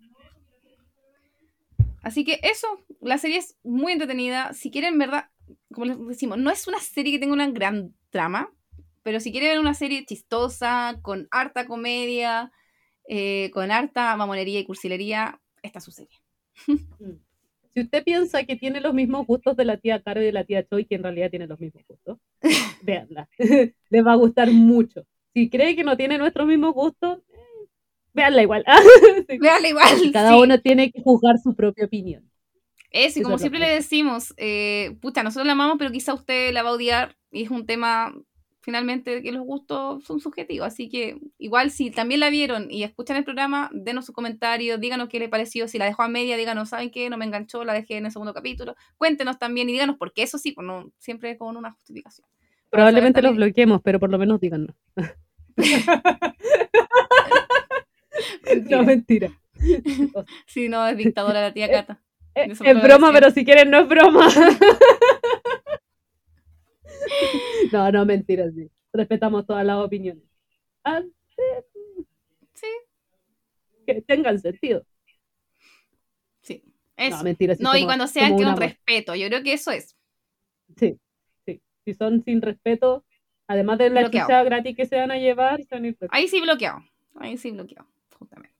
Así que eso, la serie es muy entretenida. Si quieren, verdad, como les decimos, no es una serie que tenga una gran trama, pero si quieren ver una serie chistosa, con harta comedia, eh, con harta mamonería y cursilería, esta es su serie. Mm. Si usted piensa que tiene los mismos gustos de la tía Caro y de la tía Choi, que en realidad tiene los mismos gustos, véanla. Les va a gustar mucho. Si cree que no tiene nuestros mismos gustos, eh, véanla igual. Sí. Véanla igual. Cada sí. uno tiene que juzgar su propia opinión. Eso, y como siempre le decimos, eh, pucha, nosotros la amamos, pero quizá usted la va a odiar y es un tema, finalmente, que los gustos son subjetivos. Así que, igual, si también la vieron y escuchan el programa, denos su comentario, díganos qué le pareció. Si la dejó a media, díganos, ¿saben qué? No me enganchó, la dejé en el segundo capítulo. Cuéntenos también y díganos, porque eso sí, pues no, siempre con una justificación. Probablemente los bloqueemos, pero por lo menos díganos. No, mentira. Si no, es dictadora la tía Cata. Eh, Es broma, pero si quieren no es broma. No, no, mentira, sí. Respetamos todas las opiniones. Ah, Sí, que tengan sentido. sí. Eso. No, mentira. sí no, y cuando sean que un amor. respeto, yo creo que eso es. Sí, sí. Si son sin respeto, además de la chucha gratis que se van a llevar, son. Ahí sí bloqueado. Ahí sí bloqueado, justamente.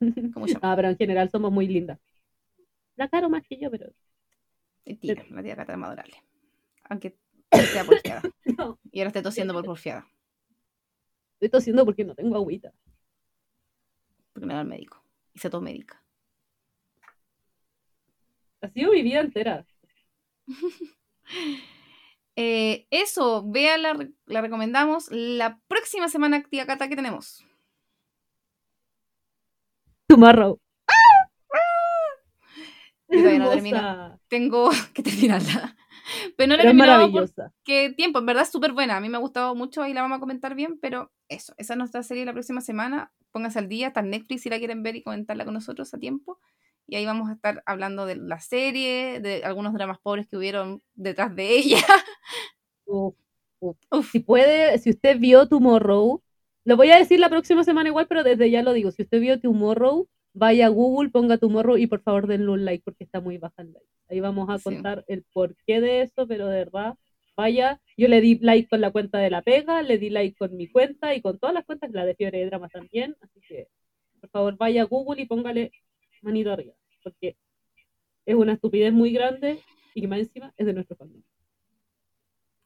Ah, pero en general somos muy lindas. La caro más que yo, pero Mentira, la tía Cata es más adorable. Aunque sea porfiada. no. Y ahora esté tosiendo por porfiada. Estoy tosiendo porque no tengo agüita. Porque no era el médico. Y se todo médica. Ha sido mi vida entera. Eh, eso, vea la, la recomendamos. La próxima semana, tía Cata, ¿qué tenemos? Tomorrow. Yo todavía no Hermosa. Tengo que terminarla. Pero no la he maravillosa. porque tiempo, en verdad es súper buena. A mí me ha gustado mucho y la vamos a comentar bien, pero eso, esa es nuestra serie la próxima semana. Póngase al día, está en Netflix si la quieren ver y comentarla con nosotros a tiempo. Y ahí vamos a estar hablando de la serie, de algunos dramas pobres que hubieron detrás de ella. Uf, uf. Uf, Si puede, si usted vio Tomorrow, lo voy a decir la próxima semana igual, pero desde ya lo digo. Si usted vio Tomorrow, vaya a Google, ponga Tomorrow y por favor denle un like porque está muy baja el like. Ahí vamos a Sí. contar el porqué de eso, pero de verdad, vaya. Yo le di like con la cuenta de la pega, le di like con mi cuenta y con todas las cuentas, la de Fiebre de Drama también. Así que, por favor, vaya a Google y póngale manito arriba, porque es una estupidez muy grande y que más encima es de nuestro familia.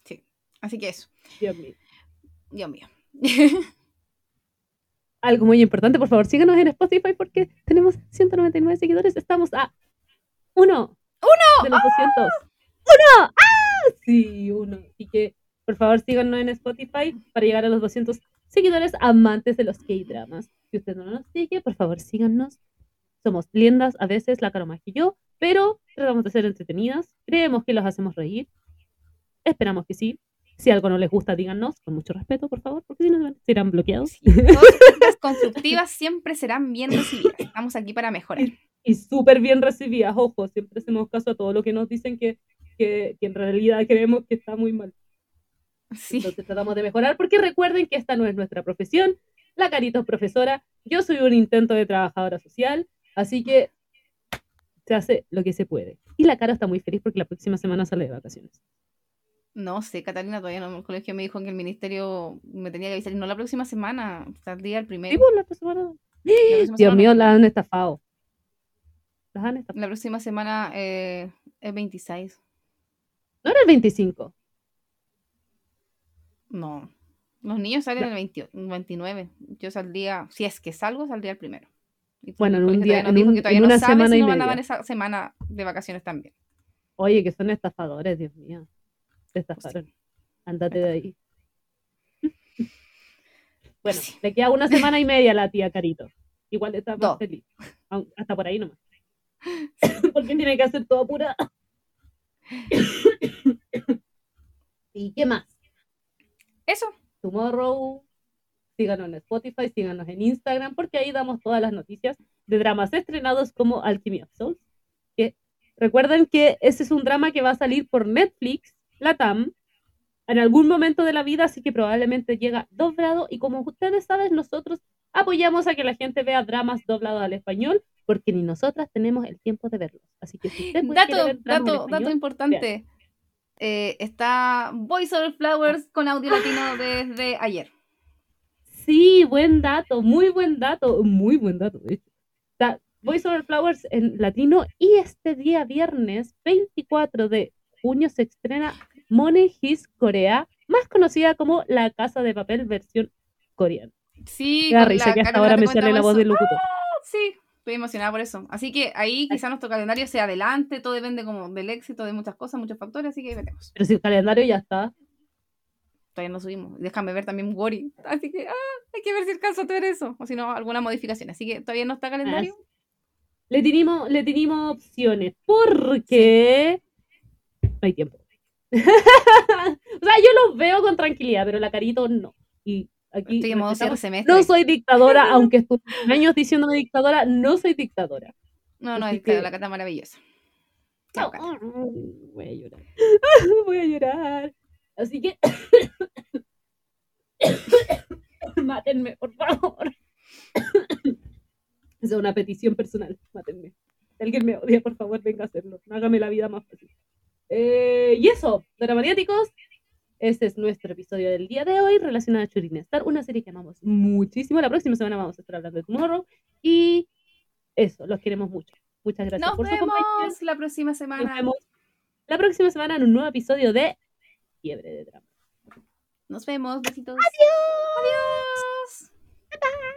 sí. Así que eso. Dios mío. Dios mío. algo muy importante, por favor, síganos en Spotify porque tenemos 199 seguidores. Estamos a uno. ¡Uno! De los 200. ¡Uno! ¡Ah! Sí, uno. Así que, por favor, síganos en Spotify para llegar a los 200 seguidores amantes de los K-dramas. Si usted no nos sigue, por favor, síganos. Somos lindas, a veces la cara más que yo, pero tratamos de ser entretenidas. Creemos que los hacemos reír Esperamos que sí. Si algo no les gusta, díganos con mucho respeto, por favor, porque si no serán bloqueados. Sí, Todas constructivas siempre serán bien recibidas. Estamos aquí para mejorar. Y súper bien recibidas, ojo, siempre hacemos caso a todo lo que nos dicen que, que, que en realidad creemos que está muy mal. Sí. Entonces tratamos de mejorar, porque recuerden que esta no es nuestra profesión. La Carito es profesora, yo soy un intento de trabajadora social, así que se hace lo que se puede. Y la Caro está muy feliz porque la próxima semana sale de vacaciones. No sé, Catalina todavía no. El colegio me dijo que el ministerio me tenía que avisar. No la próxima semana, saldría el primero. Sí, pues, la próxima semana. La próxima Dios semana- mío, las han estafado. Las han estafado. La próxima semana eh, es 26. No era el 25. No. Los niños salen el 20 29. Yo saldría, si es que salgo, saldría el primero. Y Bueno, en un día- nos en un- que en no una semana y nos van a dar media. esa semana de vacaciones también. Oye, que son estafadores, Dios mío. Te estafaron. Ándate de ahí. Bueno, Sí. le queda una semana y media a la tía Carito. Igual está más Dos. feliz. Hasta por ahí nomás. Porque tiene que hacer todo apurado. ¿Y qué más? Eso. Tomorrow. Síganos en Spotify, síganos en Instagram, porque ahí damos todas las noticias de dramas estrenados como Alchemy of Souls. Que recuerden que ese es un drama que va a salir por Netflix, Latam, en algún momento de la vida, así que probablemente llega doblado. Y como ustedes saben, nosotros apoyamos a que la gente vea dramas doblados al español, porque ni nosotras tenemos el tiempo de verlos. Así que si usted quiere Dato, ver dato, dato importante. Eh, está Voice Over Flowers con audio latino desde ayer. Sí, buen dato, muy buen dato, muy buen dato. Está Voice Over Flowers en latino y este día viernes 24 de junio se estrena Money His Corea, más conocida como La Casa de Papel versión coreana. Sí, con risa la que hasta ahora me sale la voz del locutor. Ah, Sí, estoy emocionada por eso. Así que ahí quizá nuestro calendario sea adelante, todo depende como del éxito de muchas cosas, muchos factores, así que veremos. Pero si el calendario ya está, Todavía no subimos. Déjame ver también Wori. Así que ah, hay que ver si alcanzo a ver eso. O si no, alguna modificación. Así que todavía no está calendario. le tenemos, le tenemos opciones porque no hay tiempo. o sea, yo los veo con tranquilidad, pero la carito no. Y aquí no soy dictadora, aunque estuve años diciéndome dictadora, no soy dictadora. No, no, es que la cata maravillosa. Cata. Voy a llorar. Voy a llorar. Así que mátenme, por favor. Esa es una petición personal. Mátenme. Si alguien me odia, por favor, venga a hacerlo. Hágame la vida más fácil. Eh, y eso, dramaniáticos. Este es nuestro episodio del día de hoy relacionado a Churin Star, una serie que amamos muchísimo. La próxima semana vamos a estar hablando de Tomorrow. Y eso, los queremos mucho. Muchas gracias Nos por su compañía. vemos la próxima Nos semana. vemos la próxima semana en un nuevo episodio de Fiebre de Drama. Nos vemos. Besitos. Adiós. Adiós.